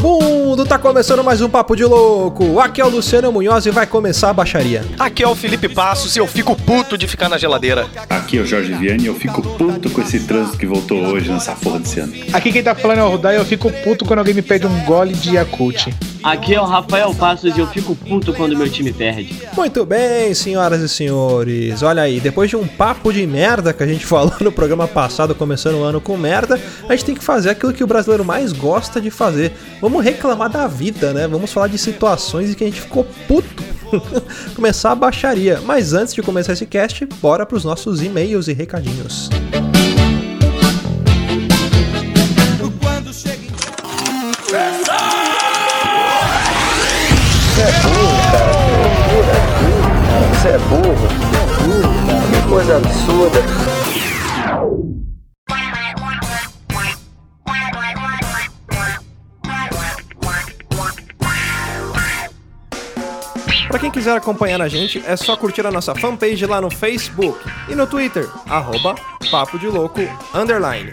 vagabundo! Tá começando mais um Papo de Louco. Aqui é o Luciano Munhoz e vai começar a baixaria. Aqui é o Felipe Passos e eu fico puto de ficar na geladeira. Aqui é o Jorge Vianney e eu fico puto com esse trânsito que voltou hoje nessa porra desse ano. Aqui quem tá falando é o Rudai e eu fico puto quando alguém me pede um gole de Yakult. Aqui é o Rafael Passos e eu fico puto quando meu time perde. Muito bem, senhoras e senhores. Olha aí, depois de um papo de merda que a gente falou no programa passado, começando o ano com merda, a gente tem que fazer aquilo que o brasileiro mais gosta de fazer. Vamos reclamar da vida, né? Vamos falar de situações em que a gente ficou puto. começar a baixaria. Mas antes de começar esse cast, bora pros nossos e-mails e recadinhos. Você é burro, cara. Que coisa absurda. Para quem quiser acompanhar a gente, é só curtir a nossa fanpage lá no Facebook e no Twitter, arroba Papo de Louco, underline.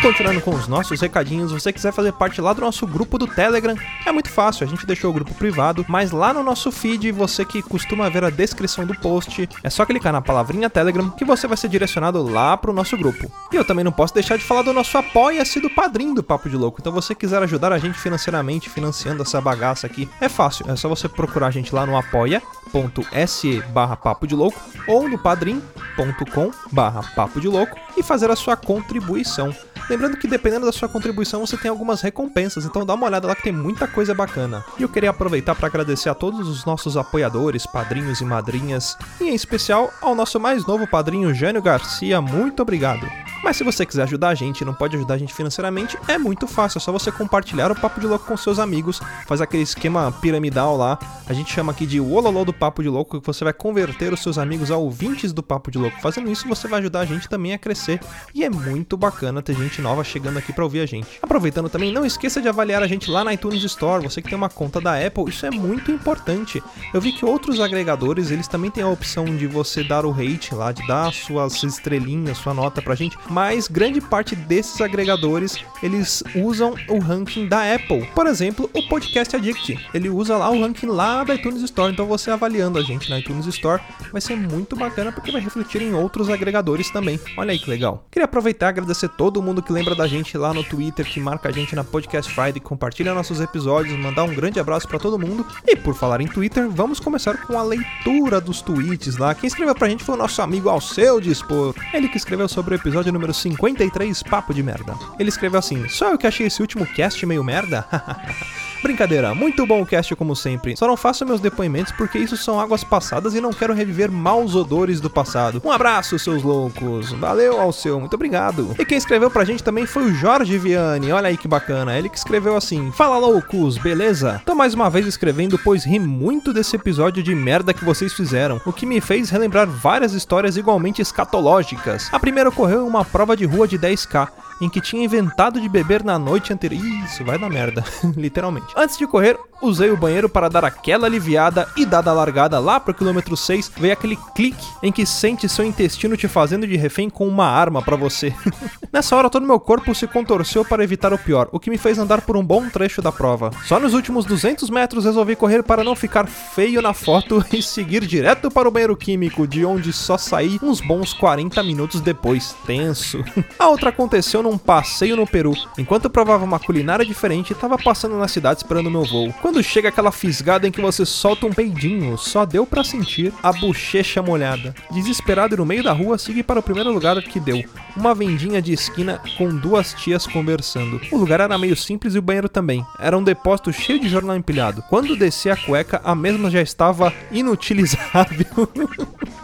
continuando com os nossos recadinhos, você quiser fazer parte lá do nosso grupo do Telegram, é muito fácil, a gente deixou o grupo privado, mas lá no nosso feed, você que costuma ver a descrição do post, é só clicar na palavrinha Telegram que você vai ser direcionado lá pro nosso grupo. E eu também não posso deixar de falar do nosso apoia-se do padrinho do Papo de Louco. Então, você quiser ajudar a gente financeiramente, financiando essa bagaça aqui, é fácil, é só você procurar a gente lá no apoia.se barra papo de louco ou no padrim.com barra papo de louco e fazer a sua contribuição. Lembrando que dependendo da sua contribuição você tem algumas recompensas, então dá uma olhada lá que tem muita coisa bacana. E eu queria aproveitar para agradecer a todos os nossos apoiadores, padrinhos e madrinhas, e em especial ao nosso mais novo padrinho Jânio Garcia, muito obrigado. Mas se você quiser ajudar a gente e não pode ajudar a gente financeiramente, é muito fácil, é só você compartilhar o Papo de Louco com seus amigos, faz aquele esquema piramidal lá, a gente chama aqui de Ololô do Papo de Louco, que você vai converter os seus amigos a ouvintes do Papo de Louco. Fazendo isso, você vai ajudar a gente também a crescer, e é muito bacana ter gente nova chegando aqui para ouvir a gente. Aproveitando também, não esqueça de avaliar a gente lá na iTunes Store, você que tem uma conta da Apple, isso é muito importante. Eu vi que outros agregadores, eles também têm a opção de você dar o rate lá, de dar suas estrelinhas, sua nota pra gente, mas grande parte desses agregadores eles usam o ranking da Apple. Por exemplo, o Podcast Addict, ele usa lá o ranking lá da iTunes Store. Então você avaliando a gente na iTunes Store vai ser muito bacana porque vai refletir em outros agregadores também. Olha aí que legal. Queria aproveitar e agradecer todo mundo que lembra da gente lá no Twitter, que marca a gente na Podcast Friday, compartilha nossos episódios, mandar um grande abraço para todo mundo. E por falar em Twitter, vamos começar com a leitura dos tweets lá. Quem escreveu pra gente foi o nosso amigo Alceu Dispor. Ele que escreveu sobre o episódio número 53, Papo de Merda. Ele escreveu assim: Só eu que achei esse último cast meio merda? Brincadeira, muito bom o cast como sempre. Só não faço meus depoimentos porque isso são águas passadas e não quero reviver maus odores do passado. Um abraço, seus loucos. Valeu, Alceu, muito obrigado. E quem escreveu pra gente também foi o Jorge Vianney. Olha aí que bacana. Ele que escreveu assim: Fala loucos, beleza? Tô mais uma vez escrevendo, pois ri muito desse episódio de merda que vocês fizeram, o que me fez relembrar várias histórias igualmente escatológicas. A primeira ocorreu em uma prova de rua de 10k em que tinha inventado de beber na noite anterior. Isso vai dar merda, literalmente. Antes de correr, usei o banheiro para dar aquela aliviada e dada a largada lá pro quilômetro 6, veio aquele clique em que sente seu intestino te fazendo de refém com uma arma para você. Nessa hora todo meu corpo se contorceu para evitar o pior, o que me fez andar por um bom trecho da prova. Só nos últimos 200 metros resolvi correr para não ficar feio na foto e seguir direto para o banheiro químico, de onde só saí uns bons 40 minutos depois. Tenso. A outra aconteceu num passeio no Peru. Enquanto provava uma culinária diferente, tava passando na cidade esperando meu voo. Chega aquela fisgada em que você solta um peidinho, só deu para sentir a bochecha molhada. Desesperado e no meio da rua, segui para o primeiro lugar que deu. Uma vendinha de esquina com duas tias conversando. O lugar era meio simples e o banheiro também. Era um depósito cheio de jornal empilhado. Quando desci a cueca, a mesma já estava inutilizável.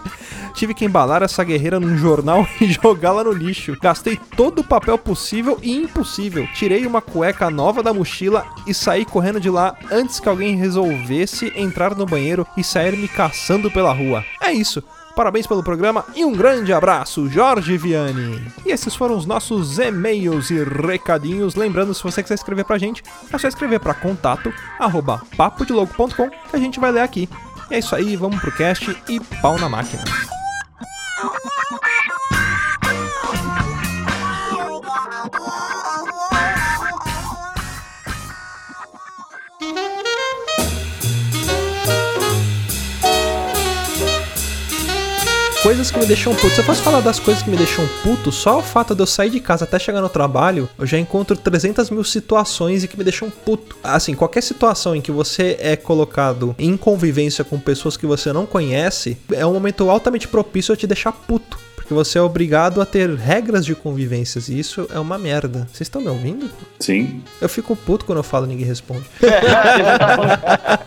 tive que embalar essa guerreira num jornal e jogá-la no lixo. Gastei todo o papel possível e impossível. Tirei uma cueca nova da mochila e saí correndo de lá antes que alguém resolvesse entrar no banheiro e sair me caçando pela rua. É isso. Parabéns pelo programa e um grande abraço, Jorge Vianney. E esses foram os nossos e-mails e recadinhos. Lembrando, se você quiser escrever pra gente, é só escrever para contato arroba que a gente vai ler aqui. E é isso aí, vamos pro cast e pau na máquina. Oh. Coisas que me deixam puto. Se eu posso falar das coisas que me deixam puto, só o fato de eu sair de casa até chegar no trabalho, eu já encontro 300 mil situações e que me deixam puto. Assim, qualquer situação em que você é colocado em convivência com pessoas que você não conhece, é um momento altamente propício a te deixar puto. Porque você é obrigado a ter regras de convivências e isso é uma merda. Vocês estão me ouvindo? Sim. Eu fico puto quando eu falo e ninguém responde. você, tá falando,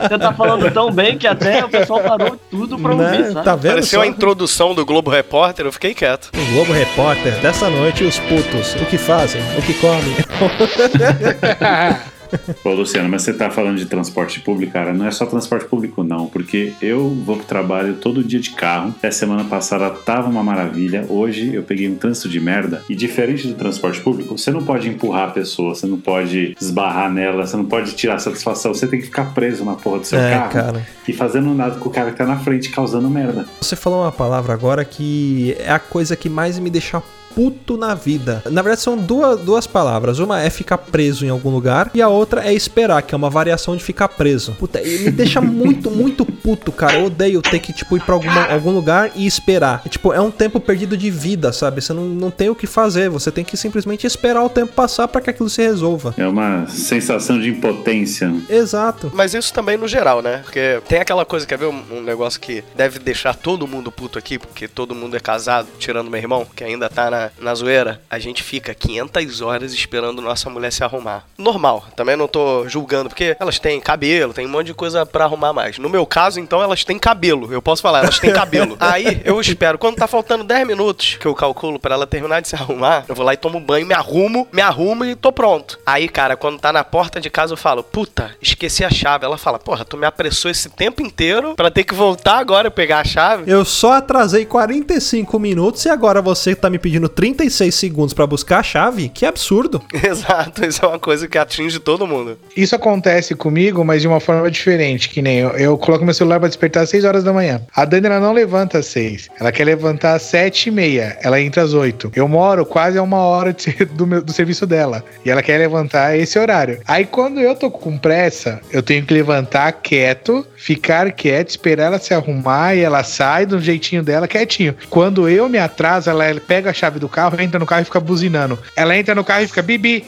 você tá falando tão bem que até o pessoal parou tudo pra Né? ouvir, sabe? Tá vendo? Pareceu só? a introdução do Globo Repórter, eu fiquei quieto. O Globo Repórter, dessa noite os putos, o que fazem, o que comem. Ô, Luciano, mas você tá falando de transporte público, cara. Não é só transporte público, não. Porque eu vou pro trabalho todo dia de carro. Até semana passada tava uma maravilha. Hoje eu peguei um trânsito de merda. E diferente do transporte público, você não pode empurrar a pessoa, você não pode esbarrar nela, você não pode tirar satisfação. Você tem que ficar preso na porra do seu É, carro. cara. E fazendo nada com o cara que tá na frente, causando merda. Você falou uma palavra agora que é a coisa que mais me deixa puto na vida. Na verdade, são duas, duas palavras. Uma é ficar preso em algum lugar e a outra é esperar, que é uma variação de ficar preso. Puta, me deixa muito, muito puto, cara. Eu odeio ter que, tipo, ir pra alguma, algum lugar e esperar. É, tipo, é um tempo perdido de vida, sabe? Você não, não tem o que fazer. Você tem que simplesmente esperar o tempo passar pra que aquilo se resolva. É uma sensação de impotência. Exato. Mas isso também no geral, né? Porque tem aquela coisa, quer ver um, um negócio que deve deixar todo mundo puto aqui, porque todo mundo é casado, tirando meu irmão, que ainda tá na, na zoeira. A gente fica 500 horas esperando nossa mulher se arrumar. Normal, também não tô julgando, porque elas têm cabelo, tem um monte de coisa pra arrumar mais. No meu caso, então, elas têm cabelo. Eu posso falar, elas têm cabelo. Aí eu espero, quando tá faltando 10 minutos que eu calculo pra ela terminar de se arrumar, eu vou lá e tomo banho, me arrumo, me arrumo e tô pronto. Aí, cara, quando tá na porta de casa, eu falo, puta, esqueci a chave. Ela fala, porra, tu me apressou esse tempo inteiro pra ter que voltar agora e pegar a chave? Eu só atrasei 45 minutos e agora você tá me pedindo 36 segundos pra buscar a chave? Que absurdo. Exato, isso é uma coisa que atinge todo mundo. Isso acontece comigo, mas de uma forma diferente. Que nem eu, eu coloco meu celular pra despertar às 6 horas da manhã. A Dani ela não levanta às 6. Ela quer levantar às 7 e meia. Ela entra às 8. Eu moro quase a uma hora de do, meu- do serviço dela. E ela quer levantar esse horário. Aí quando eu tô com pressa, eu tenho que levantar quieto, ficar quieto, esperar ela se arrumar e ela sai do jeitinho dela quietinho. Quando eu me atraso, ela pega a chave do carro, entra no carro e fica buzinando. Ela entra no carro e fica bi, bi,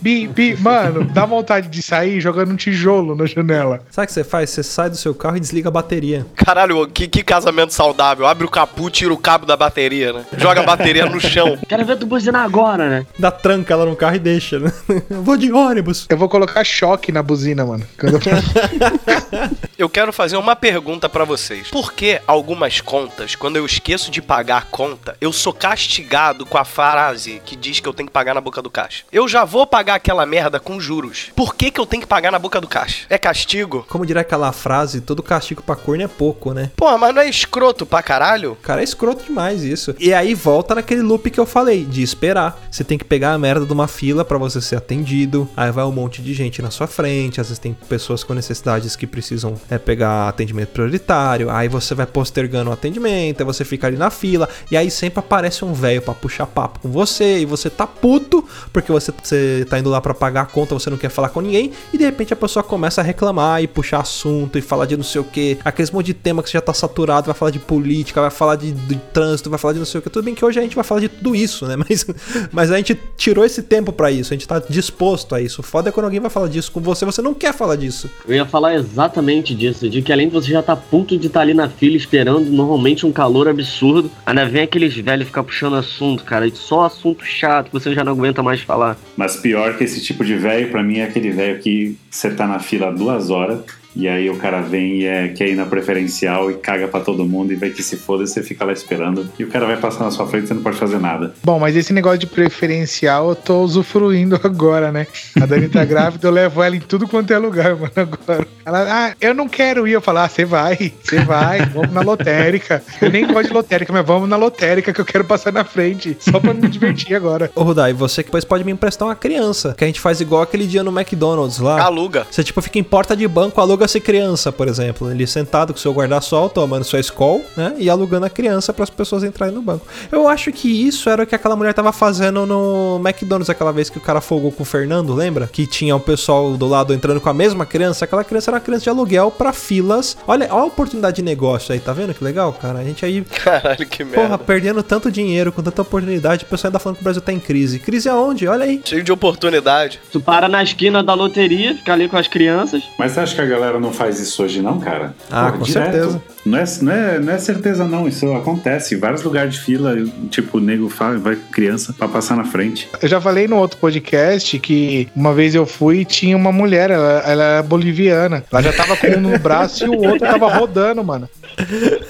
bi, bi. Mano, dá vontade de sair jogando um tijolo na janela. Sabe o que você faz? Você sai do seu carro e desliga a bateria. Caralho, que, que casamento saudável. Abre o capu, tira o cabo da bateria, né? Joga a bateria no chão. Quero ver tu buzinar agora, né? Dá tranca ela no carro e deixa, né? Eu vou de ônibus. Eu vou colocar choque na buzina, mano. Quando eu- Eu quero fazer uma pergunta pra vocês. Por que algumas contas, quando eu esqueço de pagar a conta, eu sou castigado com a frase que diz que eu tenho que pagar na boca do caixa? Eu já vou pagar aquela merda com juros. Por que que eu tenho que pagar na boca do caixa? É castigo? Como diria aquela frase, todo castigo pra corno é pouco, né? Porra, mas não é escroto pra caralho? Cara, é escroto demais isso. E aí volta naquele loop que eu falei, de esperar. Você tem que pegar a merda de uma fila pra você ser atendido. Aí vai um monte de gente na sua frente. Às vezes tem pessoas com necessidades que precisam é, pegar atendimento prioritário. Aí você vai postergando o atendimento, aí você fica ali na fila. E aí sempre aparece um velho pra puxar papo com você. E você tá puto, porque você, você tá indo lá pra pagar a conta, você não quer falar com ninguém. E de repente a pessoa começa a reclamar e puxar assunto e falar de não sei o que. Aqueles monte de tema que você já tá saturado, vai falar de política, vai falar de, de trânsito, vai falar de não sei o que. Tudo bem que hoje a gente vai falar de tudo isso, né? Mas, mas a gente tirou esse tempo pra isso, a gente tá disposto a isso. Foda é quando alguém vai falar disso com você, você não quer falar disso. Eu ia falar exatamente disso, de que além de você já tá a ponto de estar ali na fila esperando normalmente um calor absurdo, ainda vem aqueles velhos ficar puxando assunto, cara, e só assunto chato que você já não aguenta mais falar. Mas pior que esse tipo de velho, pra mim, é aquele velho que você tá na fila duas horas E aí o cara vem e é, quer ir na preferencial e caga pra todo mundo e vai que se foda e você fica lá esperando. E o cara vai passar na sua frente e você não pode fazer nada. Bom, mas esse negócio de preferencial eu tô usufruindo agora, né? A Dani tá grávida, eu levo ela em tudo quanto é lugar, mano, agora. Ela, ah, eu não quero ir. Eu falo, ah, você vai, você vai, vamos na lotérica. Eu nem gosto de lotérica, mas vamos na lotérica que eu quero passar na frente, só pra me divertir agora. Ô, Rudai, você que depois pode me emprestar uma criança, que a gente faz igual aquele dia no McDonald's lá. Aluga. Você, tipo, fica em porta de banco, aluga-se criança, por exemplo. Ele sentado com seu guarda-sol, tomando sua escol, né? E alugando a criança para as pessoas entrarem no banco. Eu acho que isso era o que aquela mulher tava fazendo no McDonald's aquela vez que o cara folgou com o Fernando, lembra? Que tinha o pessoal do lado entrando com a mesma criança. Aquela criança era uma criança de aluguel para filas. Olha, olha a oportunidade de negócio aí, tá vendo que legal, cara? A gente aí, Caralho, que merda. porra, perdendo tanto dinheiro, com tanta oportunidade, o pessoal ainda falando que o Brasil tá em crise. Crise aonde? Olha aí. Cheio de oportunidade. Tu para na esquina da loteria, fica ali com as crianças. Mas você acha que a galera não faz isso hoje, não, cara? Ah, com certeza. Não é, não, é, não é certeza, não. Isso acontece. Em vários lugares de fila, tipo, o nego fala, vai com criança pra passar na frente. Eu já falei no outro podcast que uma vez eu fui e tinha uma mulher, ela, ela era boliviana. Ela já tava com um no braço e o outro tava rodando, mano.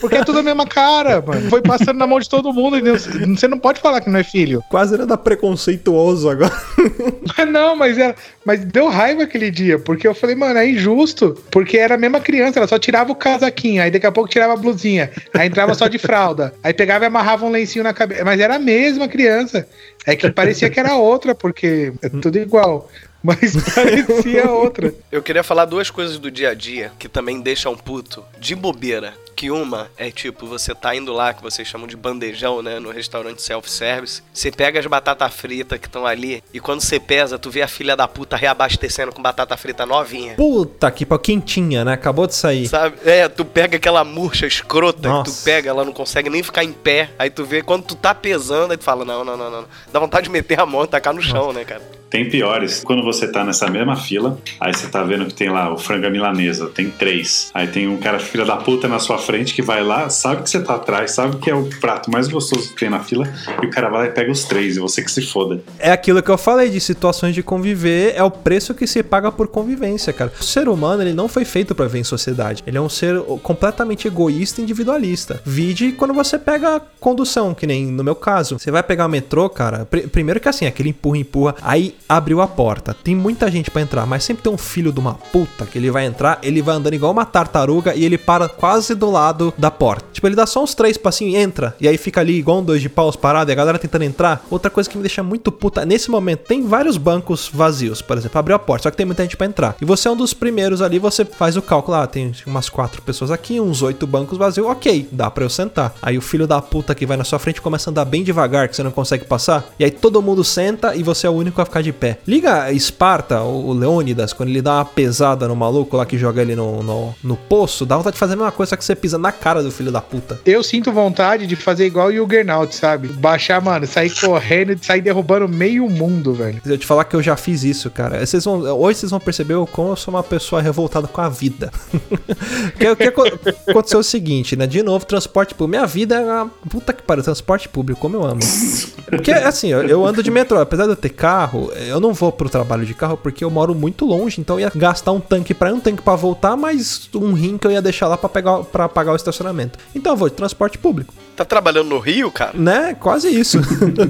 Porque é tudo a mesma cara, mano. Foi passando na mão de todo mundo. entendeu? Você não pode falar que não é filho. Quase era da preconceituoso agora. Mas não, mas, era, mas deu raiva aquele dia, porque eu falei, mano, é injusto, porque era a mesma criança, ela só tirava o casaquinho, aí daqui a pouco tirava a blusinha, aí entrava só de fralda, aí pegava e amarrava um lencinho na cabeça, mas era a mesma criança. É que parecia que era outra, porque é tudo igual. Mas parecia outra. Eu queria falar duas coisas do dia a dia que também deixam puto de bobeira. Que uma é tipo, você tá indo lá, que vocês chamam de bandejão, né? No restaurante self-service. Você pega as batatas fritas que estão ali e quando você pesa, tu vê a filha da puta reabastecendo com batata frita novinha. Puta que pariu, quentinha, né? Acabou de sair. Sabe? É, tu pega aquela murcha escrota que Nossa. tu pega, ela não consegue nem ficar em pé. Aí tu vê quando tu tá pesando, aí tu fala, não, não, não, não. Dá vontade de meter a mão e tacar no chão, né, cara? Tem piores. Quando você tá nessa mesma fila, aí você tá vendo que tem lá o franga milanesa, tem três. Aí tem um cara filha da puta na sua frente que vai lá, sabe que você tá atrás, sabe que é o prato mais gostoso que tem na fila, e o cara vai lá e pega os três, e você que se foda. É aquilo que eu falei de situações de conviver, é o preço que se paga por convivência, cara. O ser humano, ele não foi feito pra viver em sociedade. Ele é um ser completamente egoísta e individualista. Vide quando você pega condução, que nem no meu caso. Você vai pegar o metrô, cara, pr- primeiro que assim, aquele empurra, empurra, aí abriu a porta. Tem muita gente pra entrar, mas sempre tem um filho de uma puta que ele vai entrar, ele vai andando igual uma tartaruga e ele para quase do lado da porta. Tipo, ele dá só uns três passinhos e entra. E aí fica ali igual um dois de paus parado e a galera tentando entrar. Outra coisa que me deixa muito puta, nesse momento tem vários bancos vazios, por exemplo, abriu a porta, só que tem muita gente pra entrar. E você é um dos primeiros ali, você faz o cálculo, ah, tem umas quatro pessoas aqui, uns oito bancos vazios, ok, dá pra eu sentar. Aí o filho da puta que vai na sua frente começa a andar bem devagar, que você não consegue passar. E aí todo mundo senta e você é o único a ficar de pé. Liga Esparta, o Leônidas, quando ele dá uma pesada no maluco lá que joga ele no, no, no poço, dá vontade de fazer a mesma coisa, que você pisa na cara do filho da puta. Eu sinto vontade de fazer igual o Juggernaut, sabe? Baixar, mano, sair correndo e sair derrubando meio mundo, velho. Eu te falar que eu já fiz isso, cara. Vocês vão, hoje vocês vão perceber o como eu sou uma pessoa revoltada com a vida. O que aco- aconteceu é o seguinte, né? De novo, transporte público. Minha vida é uma puta que pariu, transporte público, como eu amo. Porque, assim, eu, eu ando de metrô. Apesar de eu ter carro, eu não vou pro trabalho de carro porque eu moro muito longe. Então eu ia gastar um tanque pra ir, um tanque pra voltar, mais um rim que eu ia deixar lá pra, pegar, pra pagar o estacionamento. Então eu vou de transporte público Tá trabalhando no Rio, cara? né? Quase isso.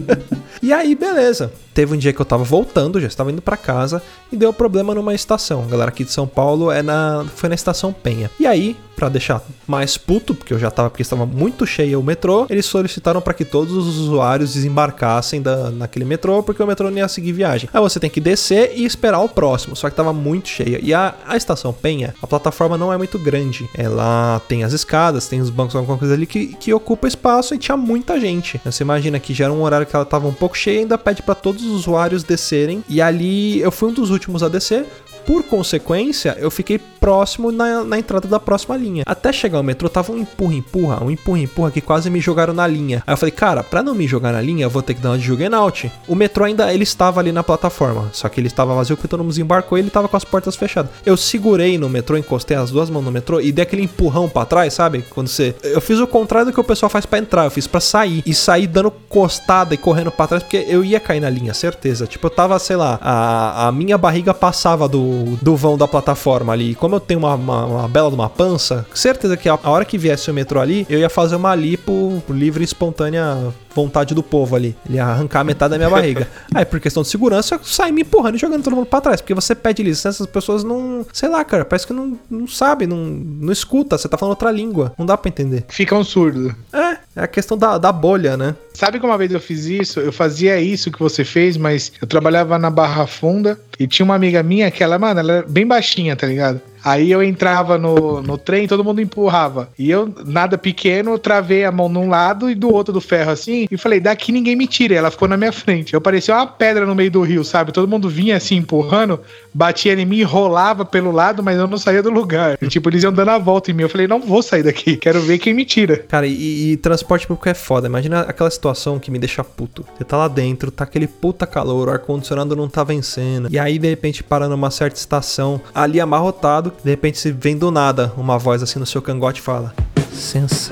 e aí, beleza. Teve um dia que eu tava voltando, já estava indo pra casa e deu problema numa estação. A galera aqui de São Paulo é na foi na estação Penha. E aí, pra deixar mais puto, porque eu já tava porque estava muito cheio o metrô, eles solicitaram para que todos os usuários desembarcassem da, naquele metrô, porque o metrô não ia seguir viagem. Aí você tem que descer e esperar o próximo, só que tava muito cheia. E a, a estação Penha, a plataforma não é muito grande. Ela tem as escadas, tem os bancos, alguma coisa ali que, que ocupa espaço e tinha muita gente. Você imagina que já era um horário que ela tava um pouco cheia e ainda pede para todos os usuários descerem. E ali eu fui um dos últimos a descer. Por consequência, eu fiquei próximo na, na entrada da próxima linha. Até chegar ao metrô, tava um empurra-empurra, um empurra-empurra que quase me jogaram na linha. Aí eu falei, cara, pra não me jogar na linha, eu vou ter que dar uma de Juggernaut. O metrô ainda, ele estava ali na plataforma, só que ele estava vazio porque todo mundo desembarcou e ele tava com as portas fechadas. Eu segurei no metrô, encostei as duas mãos no metrô e dei aquele empurrão pra trás, sabe? Quando você... Eu fiz o contrário do que o pessoal faz pra entrar, eu fiz pra sair. E sair dando costada e correndo pra trás, porque eu ia cair na linha, certeza. Tipo, eu tava, sei lá, a, a minha barriga passava do do, vão da plataforma ali. Como eu tenho uma, uma, uma bela de uma pança, certeza que a, a hora que viesse o metrô ali, eu ia fazer uma lipo livre e espontânea vontade do povo ali. Ele ia arrancar metade da minha barriga. Aí, por questão de segurança, eu saí me empurrando e jogando todo mundo pra trás. Porque você pede licença, as pessoas não. Sei lá, cara, parece que não, não sabe, não, não escuta. Você tá falando outra língua. Não dá pra entender. Fica um surdo. É, é a questão da, da bolha, né? Sabe que uma vez eu fiz isso? Eu fazia isso que você fez, mas eu trabalhava na Barra Funda e tinha uma amiga minha que ela, mano, ela era bem baixinha, tá ligado? Aí eu entrava no, no trem, todo mundo empurrava. E eu, nada pequeno, eu travei a mão num lado e do outro do ferro assim. E falei, daqui ninguém me tira. E ela ficou na minha frente. Eu parecia uma pedra no meio do rio, sabe? Todo mundo vinha assim empurrando, batia em mim, rolava pelo lado, mas eu não saía do lugar. E, tipo, eles iam dando a volta em mim. Eu falei, não vou sair daqui. Quero ver quem me tira. Cara, e, e transporte público é foda. Imagina aquela situação que me deixa puto. Você tá lá dentro, tá aquele puta calor, o ar-condicionado não tá vencendo. E aí, de repente, para numa certa estação, ali amarrotado, de repente se vem do nada uma voz assim no seu cangote e fala: Sensa.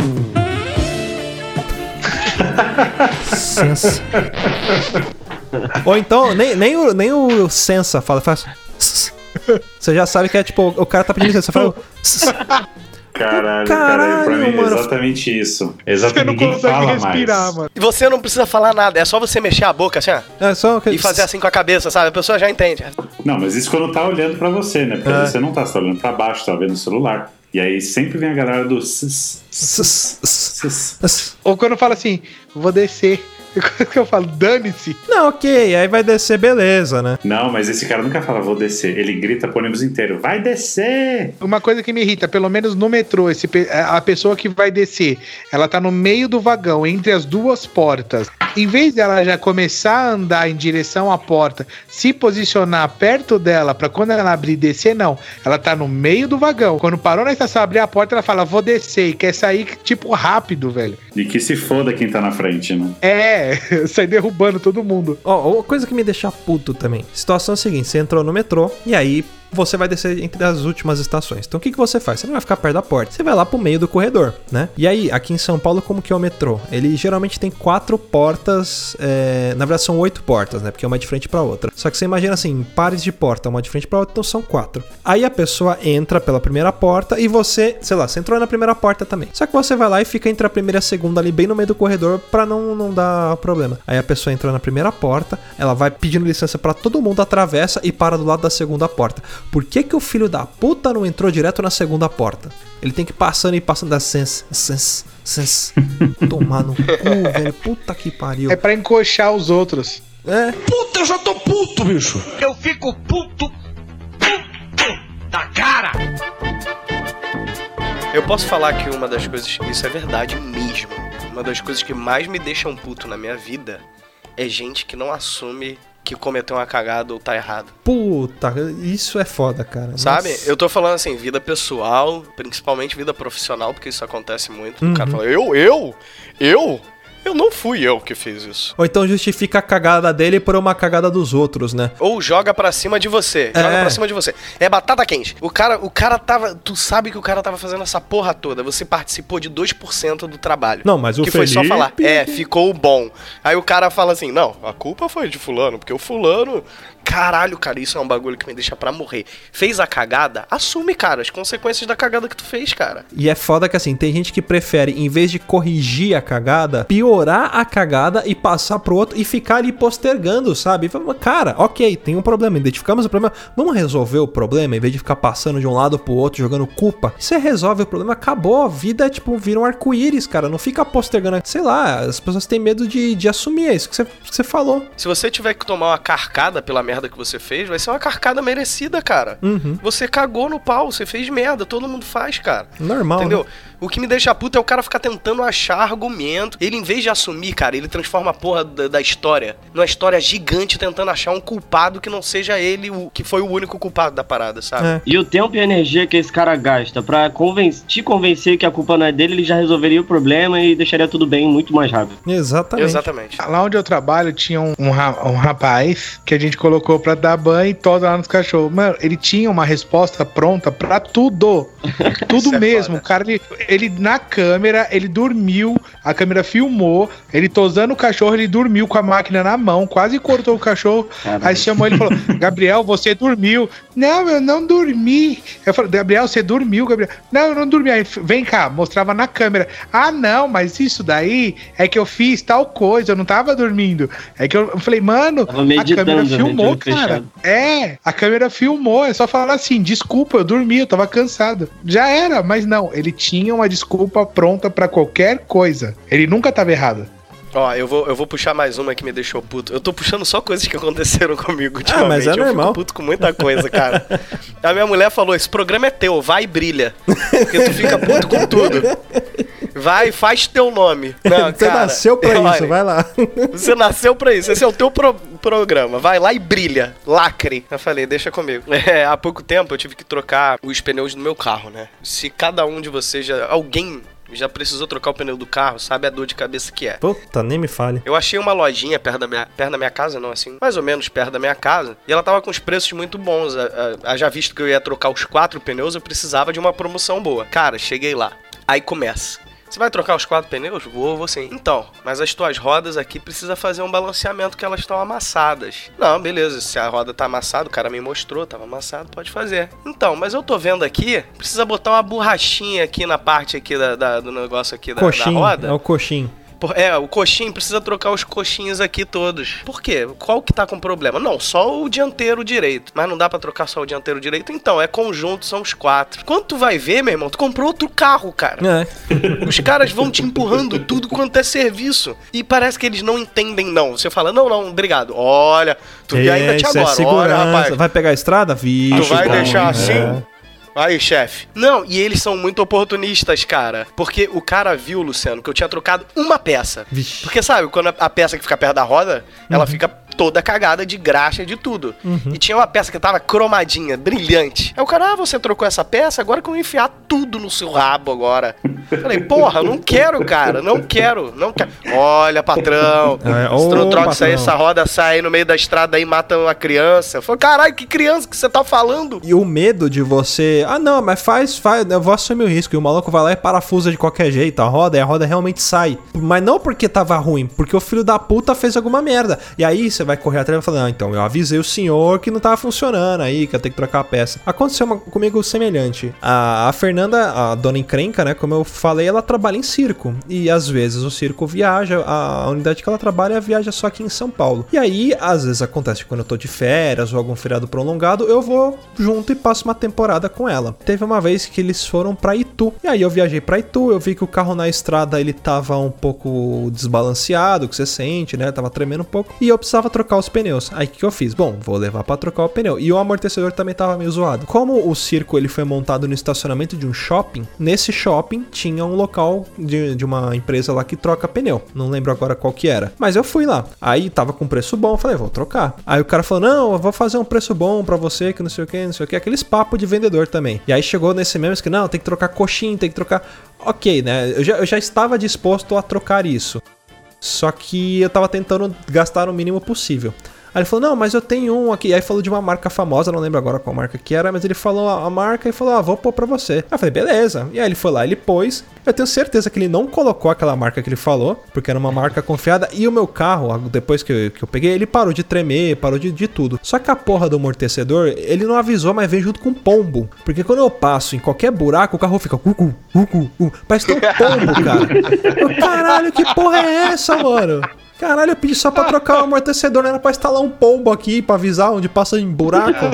Sensa. Ou então, nem, nem, o, nem o Sensa fala, faz. Você já sabe que é tipo, o cara tá pedindo licença, você fala. Caralho, Caralho, caralho, pra mim mano. é exatamente isso. Você Exatamente, não ninguém consegue fala respirar, mais. mano. E você não precisa falar nada, é só você mexer a boca assim, ó, É só que- e fazer assim com a cabeça, sabe? A pessoa já entende. Não, mas isso quando tá olhando pra você, né? Porque É. você não tá só olhando pra baixo, tá vendo o celular. E aí sempre vem a galera do... Ou quando fala assim, vou descer. Quando que eu falo, dane-se. Não, ok, aí vai descer, beleza, né? Não, mas esse cara nunca fala, vou descer. Ele grita pro ônibus inteiro, vai descer! Uma coisa que me irrita, pelo menos no metrô, esse, a pessoa que vai descer, ela tá no meio do vagão, entre as duas portas. Em vez dela já começar a andar em direção à porta, se posicionar perto dela pra quando ela abrir e descer, não. Ela tá no meio do vagão. Quando parou na estação abrir a porta, ela fala, vou descer, e quer sair, tipo, rápido, velho. E que se foda quem tá na frente, né? É, sai derrubando todo mundo. Ó, uma coisa que me deixa puto também. Situação é a seguinte: você entrou no metrô e aí você vai descer entre as últimas estações. Então o que, que você faz? Você não vai ficar perto da porta, você vai lá pro meio do corredor, né? E aí, aqui em São Paulo, como que é o metrô? Ele geralmente tem quatro portas, é, na verdade são oito portas, né? Porque é uma de frente pra outra. Só que você imagina assim, pares de porta, uma de frente pra outra, então são quatro. Aí a pessoa entra pela primeira porta e você, sei lá, você entrou na primeira porta também. Só que você vai lá e fica entre a primeira e a segunda ali, bem no meio do corredor, pra não, não dar problema. Aí a pessoa entra na primeira porta, ela vai pedindo licença pra todo mundo, atravessa e para do lado da segunda porta. Por que que o filho da puta não entrou direto na segunda porta? Ele tem que ir passando e passando da sense, sense, sense. Tomar no cu, velho. Puta que pariu. É pra encoxar os outros. É, Puta, eu já tô puto, bicho. Eu fico puto, puto da cara. Eu posso falar que uma das coisas, isso é verdade mesmo. Uma das coisas que mais me deixam puto na minha vida é gente que não assume que cometeu uma cagada ou tá errado. puta, isso é foda, cara. Sabe? Nossa. Eu tô falando assim, vida pessoal, principalmente vida profissional, porque isso acontece muito. Uhum. O cara fala, eu, eu, eu, eu não fui eu que fiz isso. Ou então justifica a cagada dele por uma cagada dos outros, né? Ou joga pra cima de você. É. Joga pra cima de você. É batata quente. O cara, o cara tava. Tu sabe que o cara tava fazendo essa porra toda. Você participou de 2% do trabalho. Não, mas o Que foi só Felipe- falar. É, ficou bom. Aí o cara fala assim: não, a culpa foi de Fulano, porque o Fulano. Caralho, cara, isso é um bagulho que me deixa pra morrer. Fez a cagada? Assume, cara, as consequências da cagada que tu fez, cara. E é foda que assim, tem gente que prefere, em vez de corrigir a cagada, piorar a cagada e passar pro outro e ficar ali postergando, sabe? Cara, ok, tem um problema, identificamos o problema, vamos resolver o problema, em vez de ficar passando de um lado pro outro, jogando culpa. Você resolve o problema, acabou, a vida, tipo, vira um arco-íris, cara, não fica postergando. Sei lá, as pessoas têm medo de, de assumir, é isso que você, que você falou. Se você tiver que tomar uma carcada pela merda que você fez, vai ser uma carcada merecida, cara. Uhum. Você cagou no pau, você fez merda, todo mundo faz, cara. Normal, Entendeu? né? O que me deixa puto é o cara ficar tentando achar argumento. Ele, em vez de assumir, cara, ele transforma a porra da, da história numa história gigante tentando achar um culpado que não seja ele o que foi o único culpado da parada, sabe? É. E o tempo e a energia que esse cara gasta pra conven te convencer que a culpa não é dele, ele já resolveria o problema e deixaria tudo bem muito mais rápido. Exatamente. Exatamente. Lá onde eu trabalho tinha um, um, ra- um rapaz que a gente colocou pra dar banho e toda lá nos cachorros. Mano, ele tinha uma resposta pronta pra tudo. Tudo é mesmo. foda. O cara, ele, ele na câmera, ele dormiu, a câmera filmou, ele tosando o cachorro, ele dormiu com a máquina na mão, quase cortou o cachorro. Caramba. Aí chamou ele e falou: Gabriel, você dormiu. Não, eu não dormi. Eu falei, Gabriel, você dormiu, Gabriel. Não, eu não dormi. Aí, vem cá, mostrava na câmera. Ah, não, mas isso daí é que eu fiz tal coisa, eu não tava dormindo. É que eu, eu falei, mano, a câmera né, filmou, cara. fechado. É, a câmera filmou. É só falar assim: desculpa, eu dormi, eu tava cansado. Já era, mas não, ele tinha uma desculpa pronta pra qualquer coisa. Ele nunca tava errado. Ó, eu vou, eu vou puxar mais uma que me deixou puto. Eu tô puxando só coisas que aconteceram comigo Ah, mas ultimamente. é eu normal. fico puto com muita coisa, cara. A minha mulher falou: esse programa é teu, vai e brilha. Porque tu fica puto com tudo. Vai, faz teu nome. Não, Você cara, nasceu pra olha, isso, vai lá. Você nasceu pra isso, esse é o teu pro- programa. Vai lá e brilha. Lacre. Eu falei, deixa comigo. É, há pouco tempo eu tive que trocar os pneus do meu carro, né? Se cada um de vocês já. Alguém já precisou trocar o pneu do carro, sabe a dor de cabeça que é. Puta, nem me fale. Eu achei uma lojinha perto da minha, perto da minha casa, não assim, mais ou menos perto da minha casa, e ela tava com os preços muito bons. Já visto que eu ia trocar os quatro pneus, eu precisava de uma promoção boa. Cara, cheguei lá. Aí começa. Você vai trocar os quatro pneus? Vou, vou sim. Então, mas as tuas rodas aqui precisa fazer um balanceamento que elas estão amassadas. Não, beleza. Se a roda tá amassada, o cara me mostrou, tava amassado, pode fazer. Então, mas eu tô vendo aqui, precisa botar uma borrachinha aqui na parte aqui da, da- do negócio aqui da, da Coxinho, roda. é o coxinho. Por- É, o coxinho precisa trocar os coxinhos aqui todos. Por quê? Qual que tá com problema? Não, só o dianteiro direito. Mas não dá pra trocar só o dianteiro direito? Então, é conjunto, são os quatro. Quando tu vai ver, meu irmão, tu comprou outro carro, cara. É. Os caras vão te empurrando tudo quanto é serviço. E parece que eles não entendem, não. Você fala, não, não, obrigado. Olha, tu vê ainda te é agora. Olha, segurança. rapaz. Vai pegar a estrada? Vixe, Tu vai cara. deixar É. assim? Aí, chefe. Não, e eles são muito oportunistas, cara. Porque o cara viu, Luciano, que eu tinha trocado uma peça. Vixe. Porque sabe, quando a- a peça que fica perto da roda, ela fica toda cagada de graxa de tudo. E tinha uma peça que tava cromadinha, brilhante. Aí o cara, ah, você trocou essa peça, agora que eu vou enfiar tudo no seu rabo agora. Falei, porra, não quero, cara, não quero, não quero. Olha, patrão, É, se tu não ô, troca isso aí, essa roda sai aí no meio da estrada aí e mata uma criança. Eu falei, caralho, que criança que você tá falando? E o medo de você. Ah, não, mas faz, faz. Eu vou assumir o risco. E o maluco vai lá e parafusa de qualquer jeito a roda e a roda realmente sai. Mas não porque tava ruim, porque o filho da puta fez alguma merda. E aí você vai correr atrás e vai falar: Não, então eu avisei o senhor que não tava funcionando aí, que eu tenho que trocar a peça. Aconteceu uma- comigo semelhante. A, a Fernanda, a dona encrenca, né? Como eu falei, ela trabalha em circo. E às vezes o circo viaja, a, a unidade que ela trabalha viaja só aqui em São Paulo. E aí, às vezes acontece quando eu tô de férias ou algum feriado prolongado, eu vou junto e passo uma temporada com ela. Teve uma vez que eles foram pra Itu. E aí eu viajei pra Itu, eu vi que o carro na estrada ele tava um pouco desbalanceado, que você sente, né? Tava tremendo um pouco. E eu precisava trocar os pneus. Aí o que, eu fiz? Bom, vou levar pra trocar o pneu. E o amortecedor também tava meio zoado. Como o circo ele foi montado no estacionamento de um shopping, nesse shopping tinha um local de, de uma empresa lá que troca pneu. Não lembro agora qual que era. Mas eu fui lá. Aí tava com preço bom, falei, vou trocar. Aí o cara falou: "Não, eu vou fazer um preço bom pra você, que não sei o que, não sei o que, aqueles papos de vendedor também". E aí chegou nesse mesmo que não, tem que trocar coxinha, tem que trocar. OK, né? Eu já, eu já estava disposto a trocar isso. Só que eu tava tentando gastar o mínimo possível. Aí ele falou, não, mas eu tenho um aqui. Aí falou de uma marca famosa, não lembro agora qual marca que era, mas ele falou a marca e falou, ah, vou pôr pra você. Aí eu falei, beleza. E aí ele foi lá, ele pôs. Eu tenho certeza que ele não colocou aquela marca que ele falou, porque era uma marca confiada. E o meu carro, depois que eu, que eu peguei, ele parou de tremer, parou de, de tudo. Só que a porra do amortecedor, ele não avisou, mas veio junto com pombo. Porque quando eu passo em qualquer buraco, o carro fica cucu, cucu, cucu. Parece que tem um pombo, cara. Eu, caralho, que porra é essa, mano? Caralho, eu pedi só pra trocar o amortecedor, não era pra instalar um pombo aqui pra avisar onde passa em buraco.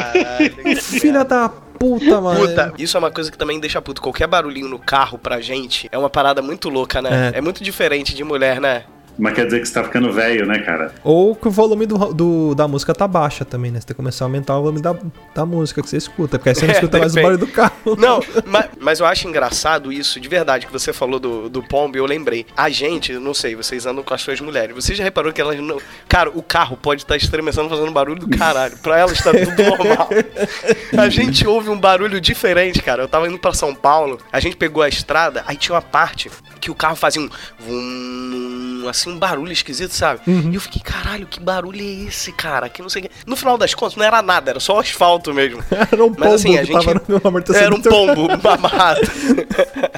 Filha da puta, mano. Puta, isso é uma coisa que também deixa puto. Qualquer barulhinho no carro pra gente é uma parada muito louca, né? É. É, muito diferente de mulher, né? Mas quer dizer que você tá ficando velho, né, cara? Ou que o volume do, do- da música tá baixa também, né? Você tem que começar a aumentar o volume da, da música que você escuta, porque aí você não É, escuta mais o depende. barulho do carro. Não, mas, mas eu acho engraçado isso, de verdade, que você falou do, do pombo, eu lembrei. A gente, não sei, vocês andam com as suas mulheres. Você já reparou que elas não. Cara, o carro pode estar estremecendo fazendo barulho do caralho. Pra elas tá tudo normal. A gente ouve um barulho diferente, cara. Eu tava indo pra São Paulo, a gente pegou a estrada, aí tinha uma parte que o carro fazia um. vum, assim, um barulho esquisito, sabe? E eu fiquei, caralho, que barulho é esse, cara? Que não sei o que. No final das contas, não era nada, era só asfalto mesmo. Era um pombo Mas assim, a que gente. tava no amortecedor. Era um pombo mamado.